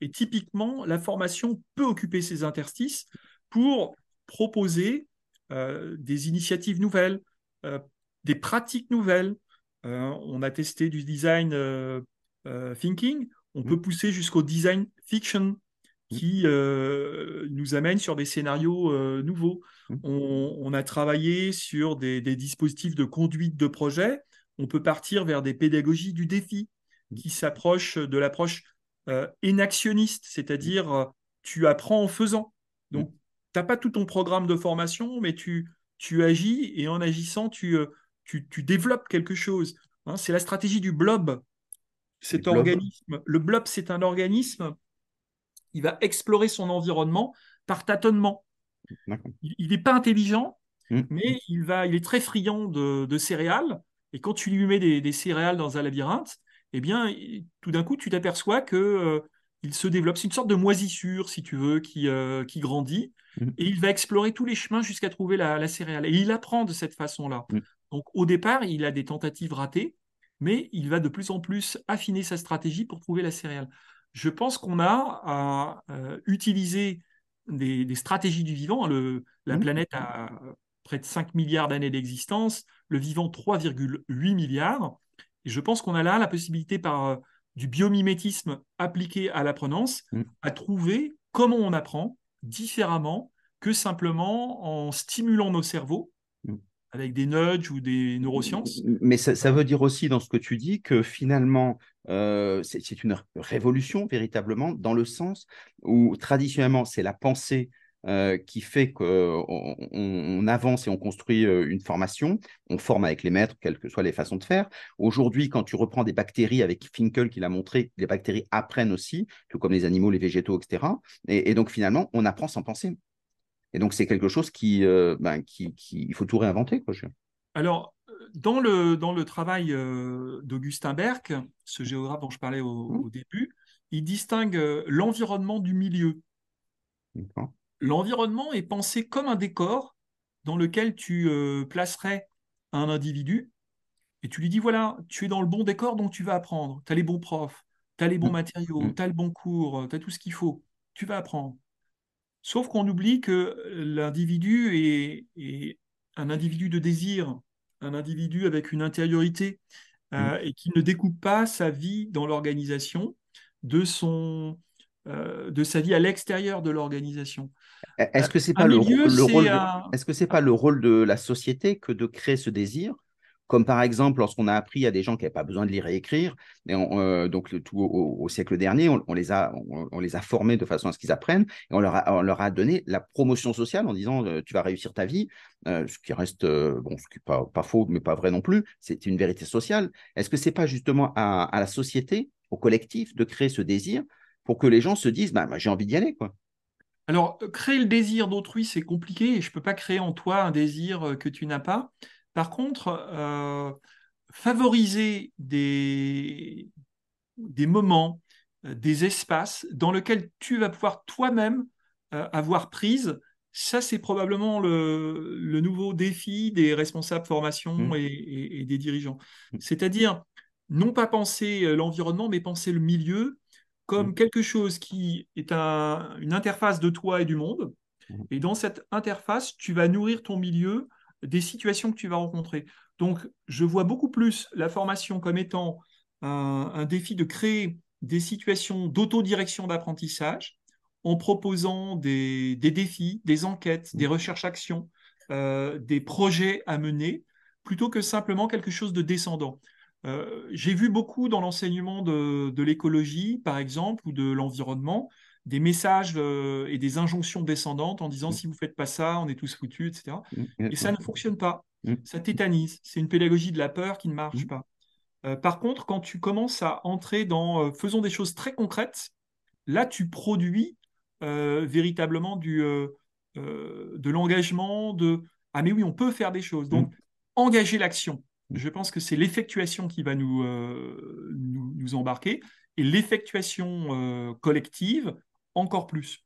Et typiquement, la formation peut occuper ces interstices pour proposer euh, des initiatives nouvelles, euh, des pratiques nouvelles. Euh, on a testé du design euh, euh, thinking, on peut pousser jusqu'au design fiction qui euh, nous amène sur des scénarios euh, nouveaux. On, on a travaillé sur des, des dispositifs de conduite de projet. On peut partir vers des pédagogies du défi qui s'approchent de l'approche euh, énactionniste, c'est-à-dire euh, tu apprends en faisant. Donc, tu n'as pas tout ton programme de formation, mais tu, tu agis et en agissant, tu, tu, tu développes quelque chose. Hein, c'est la stratégie du blob. Cet organisme, le blob, c'est un organisme, il va explorer son environnement par tâtonnement. Il n'est pas intelligent, Mm. mais il, va, il est très friand de, de céréales. Et quand tu lui mets des, des céréales dans un labyrinthe, eh bien, tout d'un coup, tu t'aperçois que euh, il se développe. C'est une sorte de moisissure, si tu veux, qui, euh, qui grandit. Mm. Et il va explorer tous les chemins jusqu'à trouver la, la céréale. Et il apprend de cette façon-là. Mm. Donc, au départ, il a des tentatives ratées, mais il va de plus en plus affiner sa stratégie pour trouver la céréale. Je pense qu'on a à euh, utiliser des, des stratégies du vivant. Le- la Mm. planète a près de 5 milliards d'années d'existence, le vivant 3,8 milliards. Et je pense qu'on a là la possibilité par euh, du biomimétisme appliqué à l'apprenance Mm. à trouver comment on apprend différemment que simplement en stimulant nos cerveaux. Avec des nudges ou des neurosciences? Mais ça, veut dire aussi dans ce que tu dis que finalement, euh, c'est une révolution véritablement dans le sens où traditionnellement, c'est la pensée euh, qui fait qu'on on, on avance et on construit euh, une formation, on forme avec les maîtres, quelles que soient les façons de faire. Aujourd'hui, quand tu reprends des bactéries avec Finkel qui l'a montré, les bactéries apprennent aussi, tout comme les animaux, les végétaux, etc. Et, et donc finalement, on apprend sans penser. Et donc c'est quelque chose qui, euh, ben, qui, qui, il faut tout réinventer. Quoi, je- Alors, dans le, dans le travail euh, d'Augustin Berck, ce géographe dont je parlais au, Mm. au début, il distingue euh, l'environnement du milieu. L'environnement est pensé comme un décor dans lequel tu euh, placerais un individu et tu lui dis voilà, tu es dans le bon décor donc tu vas apprendre. Tu as les bons profs, tu as les bons Mm. matériaux, Mm. tu as le bon cours, tu as tout ce qu'il faut. Tu vas apprendre. Sauf qu'on oublie que l'individu est, est un individu de désir, un individu avec une intériorité euh, et qui ne découpe pas sa vie dans l'organisation de son, de sa vie à l'extérieur de l'organisation. Est-ce que c'est pas le, le rôle Est-ce que c'est pas le rôle de la société que de créer ce désir comme par exemple lorsqu'on a appris à des gens qui n'avaient pas besoin de lire et écrire, euh, donc le, tout au, siècle dernier, on, les a, formés de façon à ce qu'ils apprennent, et on leur, a, donné la promotion sociale en disant euh, tu vas réussir ta vie, euh, ce qui reste, ce qui n'est pas, faux, mais pas vrai non plus, c'est une vérité sociale. Est-ce que c'est pas justement à, la société, au collectif, de créer ce désir pour que les gens se disent bah, j'ai envie d'y aller quoi? Alors, créer le désir d'autrui, c'est compliqué et je ne peux pas créer en toi un désir que tu n'as pas. Par contre, euh, favoriser des, des moments, euh, des espaces dans lesquels tu vas pouvoir toi-même euh, avoir prise, ça c'est probablement le, nouveau défi des responsables formation mmh. et, des dirigeants. Mmh. C'est-à-dire non pas penser l'environnement, mais penser le milieu comme mmh. quelque chose qui est une interface de toi et du monde. Et dans cette interface, tu vas nourrir ton milieu des situations que tu vas rencontrer. Donc, je vois beaucoup plus la formation comme étant un, défi de créer des situations d'autodirection d'apprentissage en proposant des, défis, des enquêtes, des recherches-actions, euh, des projets à mener, plutôt que simplement quelque chose de descendant. Euh, j'ai vu beaucoup dans l'enseignement de l'écologie, par exemple, ou de l'environnement, des messages euh, et des injonctions descendantes en disant mm. si vous faites pas ça, on est tous foutus, etc. Mm. Et ça ne fonctionne pas. Mm. Ça tétanise. C'est une pédagogie de la peur qui ne marche pas. Euh, par contre, quand tu commences à entrer dans euh, faisons des choses très concrètes, là, tu produis véritablement du, de l'engagement, de ah mais oui, on peut faire des choses. Donc, engager l'action. Je pense que c'est l'effectuation qui va nous, nous, nous, embarquer. Et l'effectuation collective, encore plus.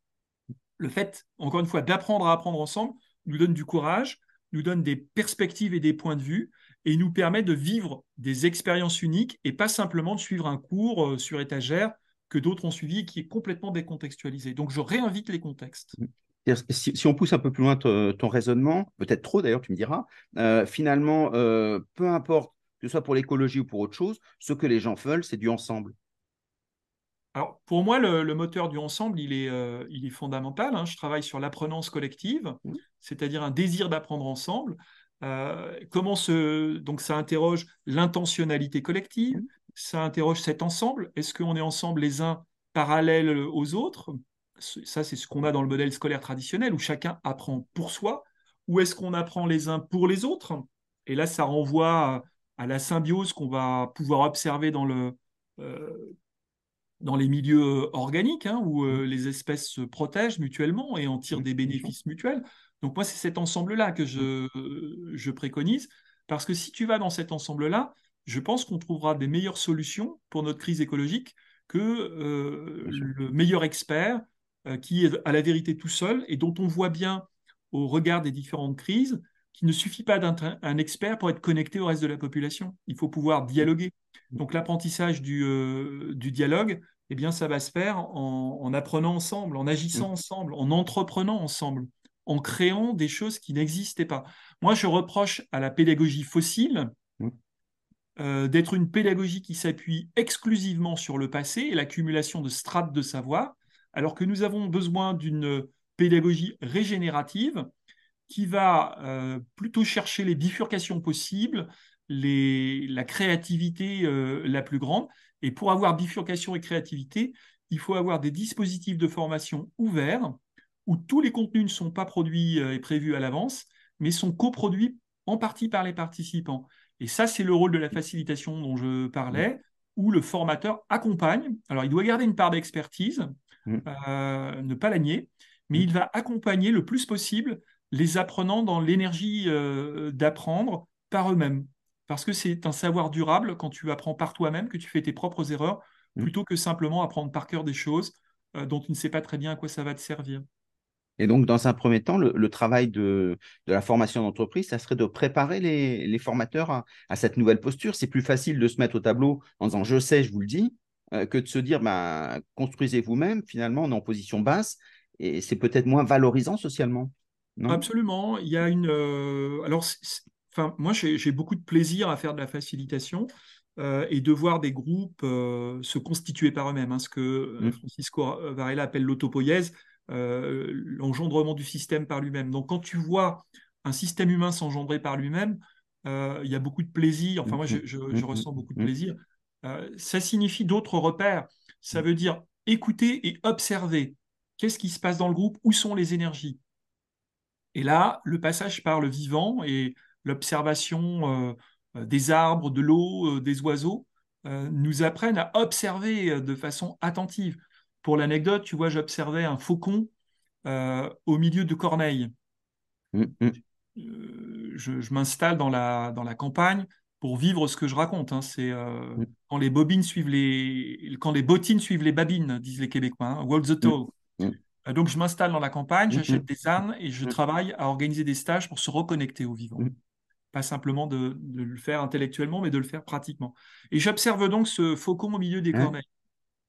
Le fait, encore une fois, d'apprendre à apprendre ensemble nous donne du courage, nous donne des perspectives et des points de vue, et nous permet de vivre des expériences uniques et pas simplement de suivre un cours euh, sur étagère que d'autres ont suivi et qui est complètement décontextualisé. Donc je réinvite les contextes. Si, on pousse un peu plus loin ton, raisonnement, peut-être trop d'ailleurs, tu me diras, euh, finalement, euh, peu importe que ce soit pour l'écologie ou pour autre chose, ce que les gens veulent, c'est du ensemble. Alors, pour moi, le, moteur du ensemble, il est, euh, il est fondamental. Hein. Je travaille sur l'apprenance collective, mmh. c'est-à-dire un désir d'apprendre ensemble. Euh, comment se... Donc, ça interroge l'intentionnalité collective, mmh. ça interroge cet ensemble. Est-ce qu'on est ensemble les uns parallèles aux autres? Ça, c'est ce qu'on a dans le modèle scolaire traditionnel, où chacun apprend pour soi. Ou est-ce qu'on apprend les uns pour les autres? Et là, ça renvoie à, la symbiose qu'on va pouvoir observer dans le... Euh, dans les milieux euh, organiques, hein, où euh, mmh. les espèces se protègent mutuellement et en tirent mmh, des bénéfices mutuels. Donc moi, c'est cet ensemble-là que je, mmh. je, préconise, parce que si tu vas dans cet ensemble-là, je pense qu'on trouvera des meilleures solutions pour notre crise écologique que euh, le meilleur expert qui est à la vérité tout seul et dont on voit bien au regard des différentes crises qu'il ne suffit pas d'être un expert pour être connecté au reste de la population. Il faut pouvoir dialoguer. Donc l'apprentissage du, euh, du, dialogue, eh bien, ça va se faire en, apprenant ensemble, en agissant mm. ensemble, en entreprenant ensemble, en créant des choses qui n'existaient pas. Moi, je reproche à la pédagogie fossile mm. euh, d'être une pédagogie qui s'appuie exclusivement sur le passé et l'accumulation de strates de savoir, alors que nous avons besoin d'une pédagogie régénérative qui va euh, plutôt chercher les bifurcations possibles, la créativité euh, la plus grande. Et pour avoir bifurcation et créativité, il faut avoir des dispositifs de formation ouverts où tous les contenus ne sont pas produits euh, et prévus à l'avance, mais sont coproduits en partie par les participants. Et ça, c'est le rôle de la facilitation dont je parlais, où le formateur accompagne. Alors, il doit garder une part d'expertise, mmh. euh, ne pas la nier, mais mmh. il va accompagner le plus possible les apprenants dans l'énergie d'apprendre par eux-mêmes parce que c'est un savoir durable quand tu apprends par toi-même, que tu fais tes propres erreurs, mmh. plutôt que simplement apprendre par cœur des choses euh, dont tu ne sais pas très bien à quoi ça va te servir. Et donc, dans un premier temps, le, travail de, la formation d'entreprise, ça serait de préparer les, formateurs à, cette nouvelle posture. C'est plus facile de se mettre au tableau en disant je sais, je vous le dis, euh, que de se dire bah, construisez vous-même. Finalement, on est en position basse et c'est peut-être moins valorisant socialement. Absolument. Il y a une. Euh, alors, moi, j'ai beaucoup de plaisir à faire de la facilitation. et de voir des groupes se constituer par eux-mêmes, hein, ce que Mm. Francisco Varela appelle l'autopoïèse, l'engendrement du système par lui-même. Donc quand tu vois un système humain s'engendrer par lui-même, il y a beaucoup de plaisir, enfin moi je, je- je ressens beaucoup de plaisir. Euh, ça signifie d'autres repères. Ça veut dire écouter et observer. Qu'est-ce qui se passe dans le groupe? Où sont les énergies? Et là, le passage par le vivant et l'observation euh, des arbres, de l'eau, euh, des oiseaux euh, nous apprennent à observer euh, de façon attentive. Pour l'anecdote, tu vois, j'observais un faucon euh, au milieu de corneilles. Mm, mm, Euh, je, je m'installe dans la, dans la campagne pour vivre ce que je raconte. hein. C'est euh, Mm. quand les bobines suivent les, quand les bottines suivent les babines, disent les Québécois. hein. Walk the talk. Euh, Donc je m'installe dans la campagne, Mm, j'achète mm. des ânes et je Mm. travaille à organiser des stages pour se reconnecter au vivant. Pas simplement de, de le faire intellectuellement, mais de le faire pratiquement. Et j'observe donc ce faucon au milieu des corneilles.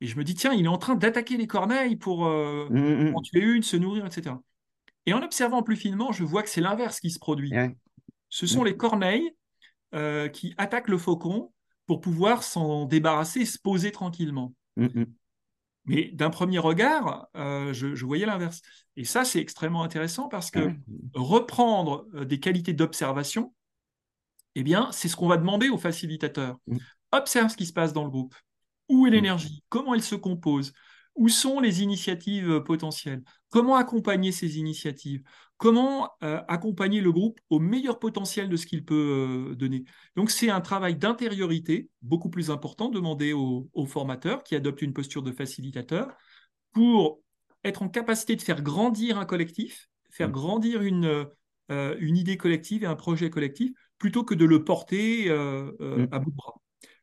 Et je me dis, tiens, il est en train d'attaquer les corneilles pour, euh, pour en tuer une, se nourrir, etc. Et en observant plus finement, je vois que c'est l'inverse qui se produit. Ce sont les corneilles euh, qui attaquent le faucon pour pouvoir s'en débarrasser et se poser tranquillement. Mais d'un premier regard, euh, je, je voyais l'inverse. Et ça, c'est extrêmement intéressant parce que Ouais. reprendre euh, des qualités d'observation, eh bien, c'est ce qu'on va demander au facilitateur. Mm. Observe ce qui se passe dans le groupe. Où est Mm. l'énergie? Comment elle se compose? Où sont les initiatives euh, potentielles? Comment accompagner ces initiatives? Comment euh, accompagner le groupe au meilleur potentiel de ce qu'il peut euh, donner? Donc, c'est un travail d'intériorité beaucoup plus important demandé au, au formateur qui adopte une posture de facilitateur pour être en capacité de faire grandir un collectif, faire Mm. grandir une, euh, une idée collective et un projet collectif, plutôt que de le porter euh, euh, Mm. à bout de bras.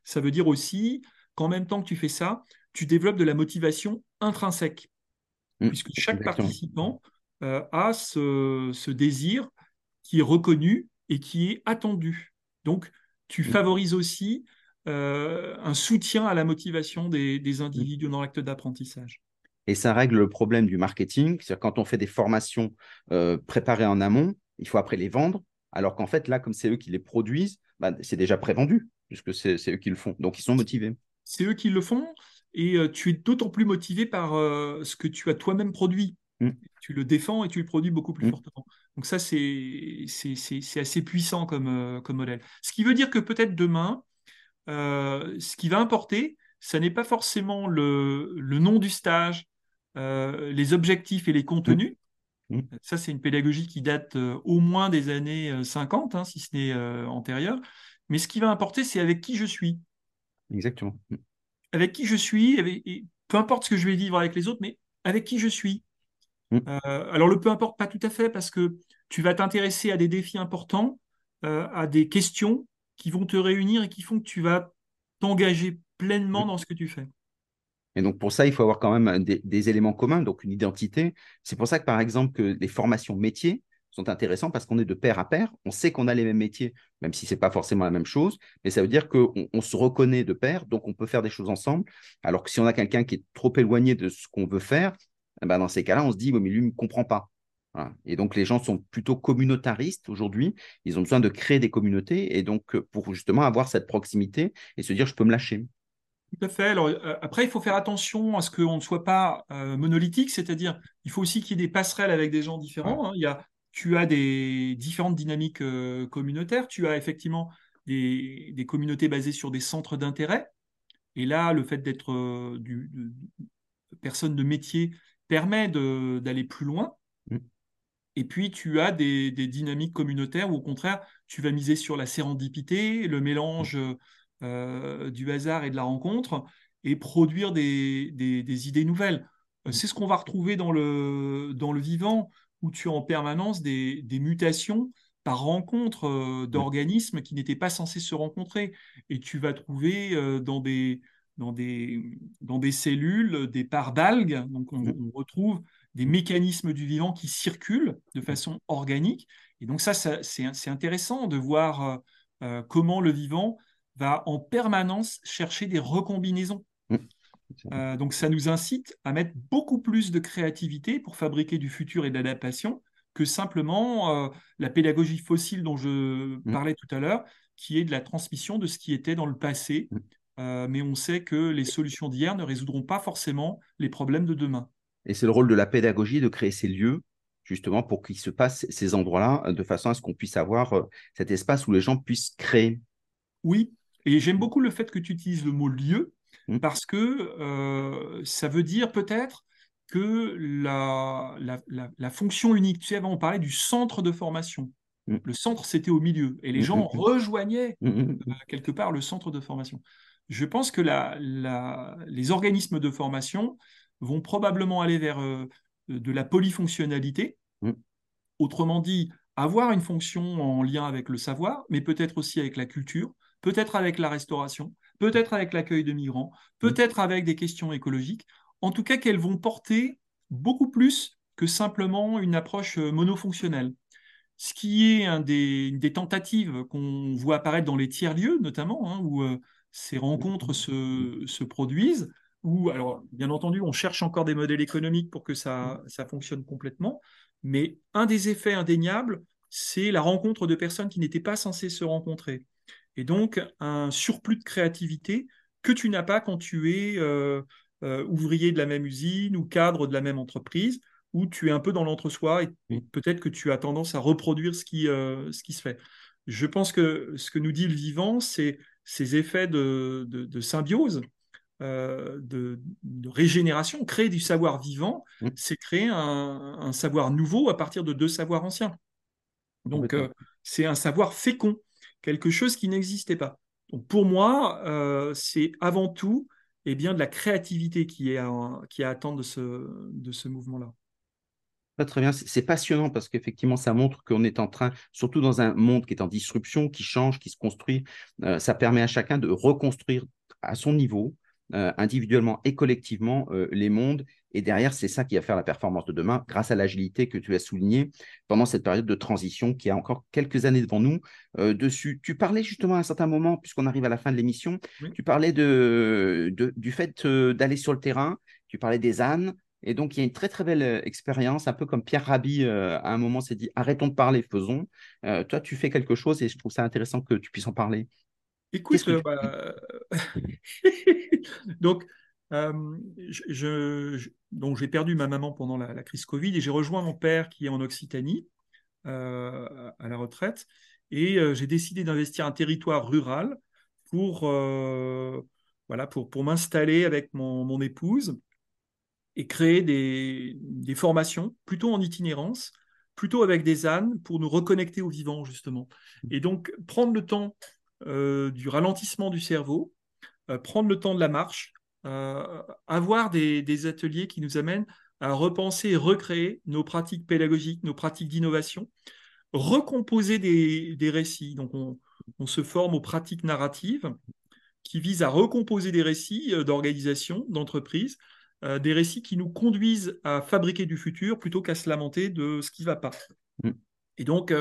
Ça veut dire aussi qu'en même temps que tu fais ça, tu développes de la motivation intrinsèque, Mm. puisque chaque Exactement. participant euh, a ce, ce désir qui est reconnu et qui est attendu. Donc, tu Mm. favorises aussi euh, un soutien à la motivation des, des individus dans l'acte d'apprentissage. Et ça règle le problème du marketing. C'est-à-dire quand on fait des formations euh, préparées en amont, il faut après les vendre. Alors qu'en fait, là, comme c'est eux qui les produisent, bah, c'est déjà prévendu, puisque c'est c'est eux qui le font. Donc, ils sont motivés. C'est eux qui le font et euh, tu es d'autant plus motivé par euh, ce que tu as toi-même produit. Mm. Tu le défends et tu le produis beaucoup plus Mm. fortement. Donc ça, c'est assez puissant comme, euh, comme modèle. Ce qui veut dire que peut-être demain, euh, ce qui va importer, ça n'est pas forcément le, le nom du stage, euh, les objectifs et les contenus. Mm. Ça, c'est une pédagogie qui date euh, au moins des années euh, 50, hein, si ce n'est euh, antérieur. Mais ce qui va importer, c'est avec qui je suis. Exactement. Avec qui je suis, avec- peu importe ce que je vais vivre avec les autres, mais avec qui je suis. Mm. Euh, alors, le peu importe, pas tout à fait, parce que tu vas t'intéresser à des défis importants, euh, à des questions qui vont te réunir et qui font que tu vas t'engager pleinement Mm. dans ce que tu fais. Et donc, pour ça, il faut avoir quand même des, des éléments communs, donc une identité. C'est pour ça que, par exemple, que les formations métiers sont intéressantes parce qu'on est de pair à pair. On sait qu'on a les mêmes métiers, même si ce n'est pas forcément la même chose. Mais ça veut dire qu'on on se reconnaît de pair, donc on peut faire des choses ensemble. Alors que si on a quelqu'un qui est trop éloigné de ce qu'on veut faire, eh ben, dans ces cas-là, on se dit, oui, mais lui ne me comprend pas. Voilà. Et donc, les gens sont plutôt communautaristes aujourd'hui. Ils ont besoin de créer des communautés et donc euh, pour justement avoir cette proximité et se dire, je peux me lâcher. Tout à fait. Alors, euh, après, il faut faire attention à ce qu'on ne soit pas euh, monolithique, c'est-à-dire il faut aussi qu'il y ait des passerelles avec des gens différents. hein. Il y a, tu as des différentes dynamiques euh, communautaires. Tu as effectivement des, des communautés basées sur des centres d'intérêt. Et là, le fait d'être euh, du, de- de personne de métier permet d'aller plus loin. Mm. Et puis, tu as des, des dynamiques communautaires où, au contraire, tu vas miser sur la sérendipité, le mélange euh, du hasard et de la rencontre, et produire des, idées nouvelles. Euh, C'est ce qu'on va retrouver dans le, dans le vivant, où tu as en permanence des, des mutations par rencontre euh, d'organismes qui n'étaient pas censés se rencontrer. Et tu vas trouver euh, dans des, dans des, dans des cellules des parts d'algues. Donc, on, on retrouve des mécanismes du vivant qui circulent de façon organique. Et donc, ça, ça c'est intéressant de voir euh, comment le vivant va en permanence chercher des recombinaisons. Mm. Euh, donc, ça nous incite à mettre beaucoup plus de créativité pour fabriquer du futur et de l'adaptation que simplement euh, la pédagogie fossile dont je Mm. parlais tout à l'heure, qui est de la transmission de ce qui était dans le passé. Euh, mais on sait que les solutions d'hier ne résoudront pas forcément les problèmes de demain. Et c'est le rôle de la pédagogie de créer ces lieux, justement, pour qu'il se passe ces endroits-là, de façon à ce qu'on puisse avoir cet espace où les gens puissent créer. Oui, et j'aime beaucoup le fait que tu utilises le mot lieu, mmh. parce que euh, ça veut dire peut-être que la, la, fonction unique, tu sais, avant on parlait du centre de formation. Mmh. Le centre, c'était au milieu, et les mmh, gens rejoignaient quelque part le centre de formation je pense que les organismes de formation vont probablement aller vers euh, de la polyfonctionnalité. Mm. Autrement dit, avoir une fonction en lien avec le savoir, mais peut-être aussi avec la culture, peut-être avec la restauration, peut-être avec l'accueil de migrants, mm. peut-être avec des questions écologiques. En tout cas, qu'elles vont porter beaucoup plus que simplement une approche euh, monofonctionnelle. Ce qui est un des, une des tentatives qu'on voit apparaître dans les tiers-lieux, notamment, hein, où euh, ces rencontres se, produisent, où, alors, bien entendu, on cherche encore des modèles économiques pour que ça, ça fonctionne complètement, mais un des effets indéniables, c'est la rencontre de personnes qui n'étaient pas censées se rencontrer. Et donc, un surplus de créativité que tu n'as pas quand tu es euh, euh, ouvrier de la même usine ou cadre de la même entreprise, où tu es un peu dans l'entre-soi et peut-être que tu as tendance à reproduire ce qui, euh, ce qui se fait. Je pense que ce que nous dit le vivant, c'est ces effets de, symbiose, de, régénération, créer du savoir vivant, mmh. c'est créer un, savoir nouveau à partir de deux savoirs anciens. Donc c'est un savoir fécond, quelque chose qui n'existait pas. Pour moi, euh, c'est avant tout eh bien, de la créativité qui est à, attendre de ce, de ce mouvement-là. très bien, c'est passionnant parce qu'effectivement, ça montre qu'on est en train, surtout dans un monde qui est en disruption, qui change, qui se construit, euh, ça permet à chacun de reconstruire à son niveau, euh, individuellement et collectivement, euh, les mondes. Et derrière, c'est ça qui va faire la performance de demain, grâce à l'agilité que tu as soulignée pendant cette période de transition qui a encore quelques années devant nous dessus. Tu parlais justement à un certain moment, puisqu'on arrive à la fin de l'émission, tu parlais de, du fait d'aller sur le terrain, tu parlais des ânes, et donc, il y a une très, très belle euh, expérience, un peu comme Pierre Rabhi, euh, à un moment, s'est dit arrêtons de parler, faisons. Euh, toi, tu fais quelque chose et je trouve ça intéressant que tu puisses en parler. Écoute, bah, donc, je, donc, j'ai perdu ma maman pendant la, crise Covid et j'ai rejoint mon père qui est en Occitanie à la retraite et j'ai décidé d'investir un territoire rural pour, voilà, pour, pour m'installer avec mon, mon épouse et créer des, formations plutôt en itinérance, plutôt avec des ânes pour nous reconnecter au vivant, justement. Et donc, prendre le temps euh, du ralentissement du cerveau, euh, prendre le temps de la marche, euh, avoir des, ateliers qui nous amènent à repenser et recréer nos pratiques pédagogiques, nos pratiques d'innovation, recomposer des, récits. Donc, on, on, se forme aux pratiques narratives qui visent à recomposer des récits d'organisation, d'entreprise, euh, des récits qui nous conduisent à fabriquer du futur plutôt qu'à se lamenter de ce qui ne va pas. Mm. Et donc,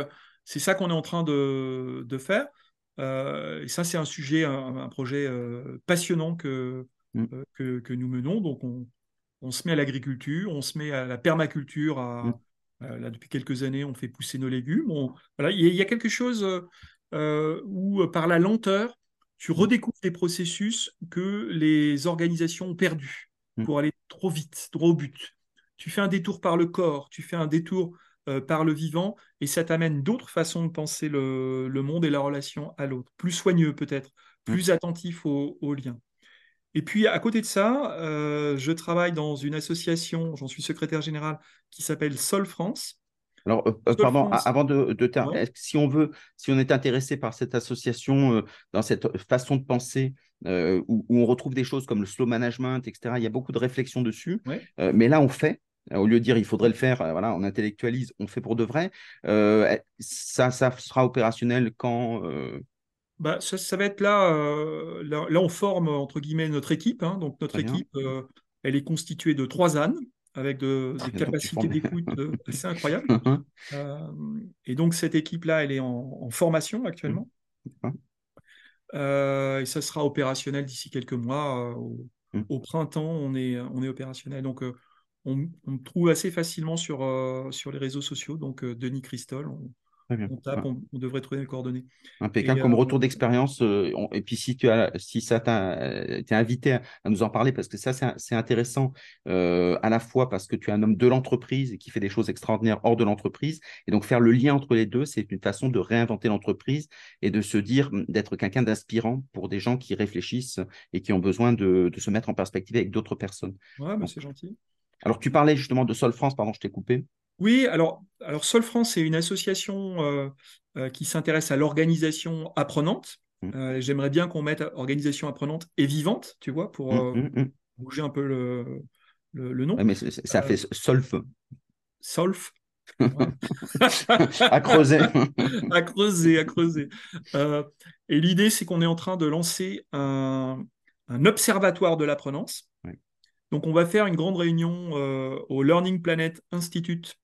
c'est ça qu'on est en train de, faire. Euh, et ça, c'est un sujet, un, projet passionnant que, mm. que, nous menons. Donc, on, se met à l'agriculture, on se met à la permaculture. Mm. là, depuis quelques années, on fait pousser nos légumes. voilà, il y, a quelque chose où, par la lenteur, tu redécouvres des processus que les organisations ont perdus. Mm. pour aller trop vite, trop au but. Tu fais un détour par le corps, tu fais un détour euh, par le vivant, et ça t'amène d'autres façons de penser le, monde et la relation à l'autre, plus soigneux peut-être, mm. plus attentif aux, liens. Et puis à côté de ça, euh, je travaille dans une association, j'en suis secrétaire général, qui s'appelle Sol France, alors, euh, pardon, avant de, de si on veut, si on est intéressé par cette association, dans cette façon de penser, où, on retrouve des choses comme le slow management, etc. Il y a beaucoup de réflexions dessus. Mais là, on fait. Euh, au lieu de dire il faudrait le faire, voilà, on intellectualise, on fait pour de vrai. ça, ça sera opérationnel quand bah, ça, va être là, là, on forme entre guillemets notre équipe. Hein. donc notre équipe, elle est constituée de trois ânes avec de, des capacités d'écoute assez incroyables. et donc cette équipe-là, elle est en, formation actuellement. Euh, et ça sera opérationnel d'ici quelques mois. Euh, mmh. au, printemps, on est, on est opérationnel. Donc, euh, on, on, me trouve assez facilement sur, sur les réseaux sociaux. Donc, Denis Christol, on tape, on, devrait trouver les coordonnées. Impeccable comme retour d'expérience. et puis si tu as, si ça t'a été invité à, nous en parler, parce que ça c'est intéressant à la fois parce que tu es un homme de l'entreprise et qui fait des choses extraordinaires hors de l'entreprise, et donc faire le lien entre les deux, c'est une façon de réinventer l'entreprise et de se dire d'être quelqu'un d'inspirant pour des gens qui réfléchissent et qui ont besoin de, se mettre en perspective avec d'autres personnes. Ouais, bah, c'est gentil. Alors, tu parlais justement de Sol France, pardon, je t'ai coupé. Oui, alors, alors Sol France, c'est une association euh, euh, qui s'intéresse à l'organisation apprenante. Mmh. Euh, j'aimerais bien qu'on mette organisation apprenante et vivante, tu vois, pour mmh, mmh, bouger un peu le, le, nom. mais ça fait Solf. Solf. à creuser. à creuser, à creuser. et l'idée, c'est qu'on est en train de lancer un, un observatoire de l'apprenance. Donc, on va faire une grande réunion au Learning Planet Institute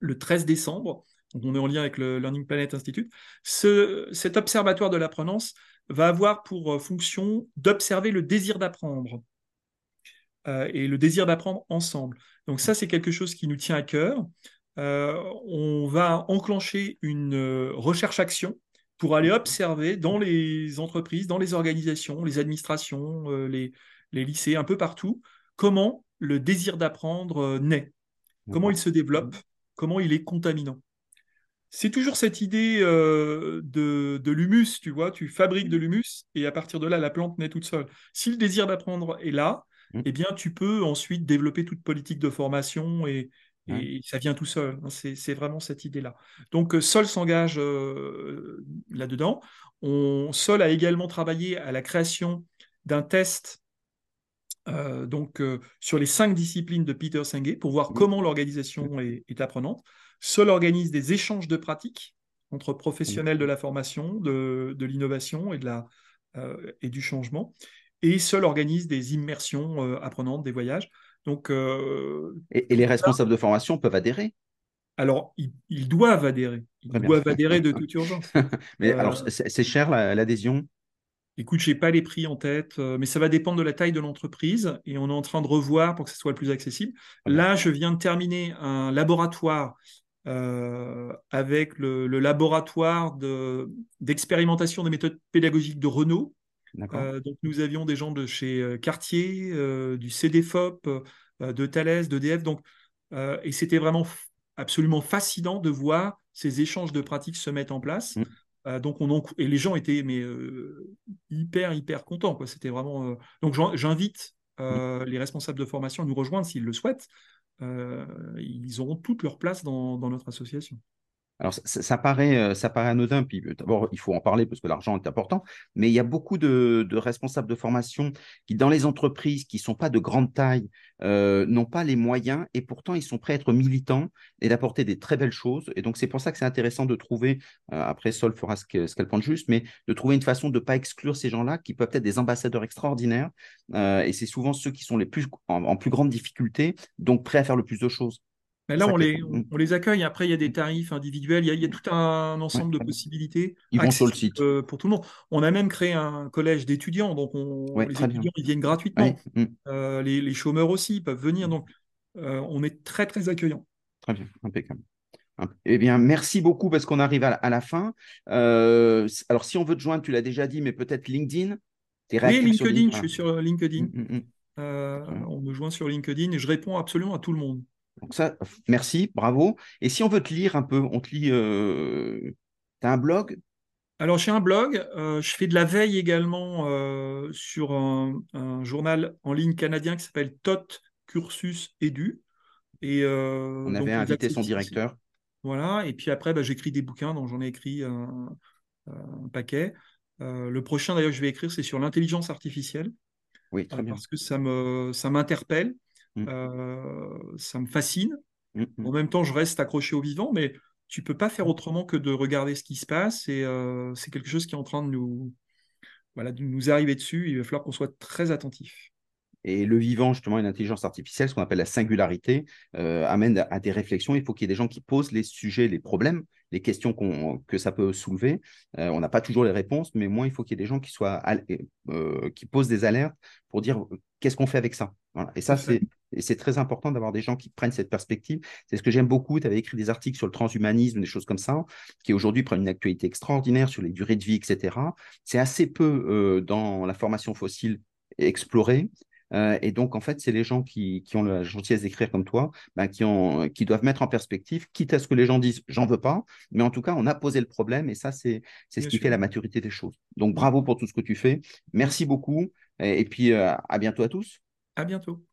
le 13 décembre. Donc on est en lien avec le Learning Planet Institute. cet observatoire de l'apprenance va avoir pour euh, fonction d'observer le désir d'apprendre euh, et le désir d'apprendre ensemble. Donc ça, c'est quelque chose qui nous tient à cœur. Euh, on va enclencher une recherche-action pour aller observer dans les entreprises, dans les organisations, les administrations, les, lycées, un peu partout, comment le désir d'apprendre naît, comment il se développe, comment il est contaminant. C'est toujours cette idée euh, de, l'humus, tu vois, tu fabriques de l'humus et à partir de là, la plante naît toute seule. Si le désir d'apprendre est là, mmh. eh bien, tu peux ensuite développer toute politique de formation et, ça vient tout seul. Hein. C'est vraiment cette idée-là. Donc, euh, Sol s'engage euh, là-dedans. Sol a également travaillé à la création d'un test euh, donc euh, sur les cinq disciplines de Peter Senge pour voir comment l'organisation est, apprenante. Seul organise des échanges de pratiques entre professionnels de la formation, de, l'innovation et, de la, euh, et du changement. Et seul organise des immersions apprenantes, des voyages. Donc, et, les responsables de formation peuvent adhérer? Alors, ils, doivent adhérer. Ils doivent adhérer de toute urgence. Mais alors, c'est cher l'adhésion? Écoute, je n'ai pas les prix en tête, euh, mais ça va dépendre de la taille de l'entreprise et on est en train de revoir pour que ce soit le plus accessible. Là, je viens de terminer un laboratoire euh, avec le, laboratoire d'expérimentation des méthodes pédagogiques de Renault. Euh, donc, nous avions des gens de chez Cartier, du CDFOP, de Thales, d'EDF. Donc, et c'était vraiment absolument fascinant de voir ces échanges de pratiques se mettre en place. Mmh. Euh, donc on et les gens étaient mais euh, hyper hyper contents quoi. C'était vraiment. Euh, donc j'invite mmh. les responsables de formation à nous rejoindre s'ils le souhaitent. ils auront toute leur place dans notre association. Alors, ça, paraît, euh, ça paraît anodin, puis euh, d'abord, il faut en parler parce que l'argent est important, mais il y a beaucoup de, responsables de formation qui, dans les entreprises qui ne sont pas de grande taille, euh, n'ont pas les moyens et pourtant ils sont prêts à être militants et d'apporter des très belles choses. Et donc, c'est pour ça que c'est intéressant de trouver, après Sol fera ce qu'elle pense juste, mais de trouver une façon de ne pas exclure ces gens-là qui peuvent être des ambassadeurs extraordinaires. et c'est souvent ceux qui sont les plus, en plus grande difficulté, donc prêts à faire le plus de choses. Mais là, on les, on, les, accueille. Après, il y a des tarifs individuels. Il y a, tout un ensemble de possibilités. Ils vont sur le site. Euh, pour tout le monde. On a même créé un collège d'étudiants. Donc, on, les étudiants, ils viennent gratuitement. Mm. Euh, les, chômeurs aussi peuvent venir. Donc, euh, on est très, très accueillant. Très bien. Impeccable. Eh bien, merci beaucoup parce qu'on arrive à la, fin. alors, si on veut te joindre, tu l'as déjà dit, mais peut-être LinkedIn Oui, LinkedIn. Je suis sur LinkedIn. Mm, mm, on me joint sur LinkedIn et je réponds absolument à tout le monde. Donc ça, merci, bravo. Et si on veut te lire un peu, on te lit, euh, tu as un blog? Alors j'ai un blog, euh, je fais de la veille également euh, sur un, journal en ligne canadien qui s'appelle TOT Cursus Edu. Et, on avait invité son directeur. Voilà, et puis après, bah, j'écris des bouquins, donc j'en ai écrit un, paquet. le prochain d'ailleurs que je vais écrire, c'est sur l'intelligence artificielle. Oui, très bien. Parce que ça m'interpelle. Ça Mmh. Euh, ça me fascine. Mmh, mmh. En même temps, je reste accroché au vivant, mais tu peux pas faire autrement que de regarder ce qui se passe. Et euh, c'est quelque chose qui est en train de nous, voilà, de nous arriver dessus. Il va falloir qu'on soit très attentif. Et le vivant, justement, une intelligence artificielle, ce qu'on appelle la singularité, euh, amène à des réflexions. Il faut qu'il y ait des gens qui posent les sujets, les problèmes, les questions que ça peut soulever. on n'a pas toujours les réponses, mais moins il faut qu'il y ait des gens qui, soient, qui posent des alertes pour dire qu'est-ce qu'on fait avec ça? Et ça, c'est Et c'est très important d'avoir des gens qui prennent cette perspective. C'est ce que j'aime beaucoup. Tu avais écrit des articles sur le transhumanisme, des choses comme ça, qui aujourd'hui prennent une actualité extraordinaire sur les durées de vie, etc. C'est assez peu euh, dans la formation fossile exploré. Euh, et donc, en fait, c'est les gens qui, qui, ont la gentillesse d'écrire comme toi, ben, qui, ont, qui doivent mettre en perspective, quitte à ce que les gens disent j'en veux pas, mais en tout cas, on a posé le problème et ça, c'est ce qui fait la maturité des choses. Donc, bravo pour tout ce que tu fais. Merci beaucoup et, puis euh, à bientôt à tous. À bientôt.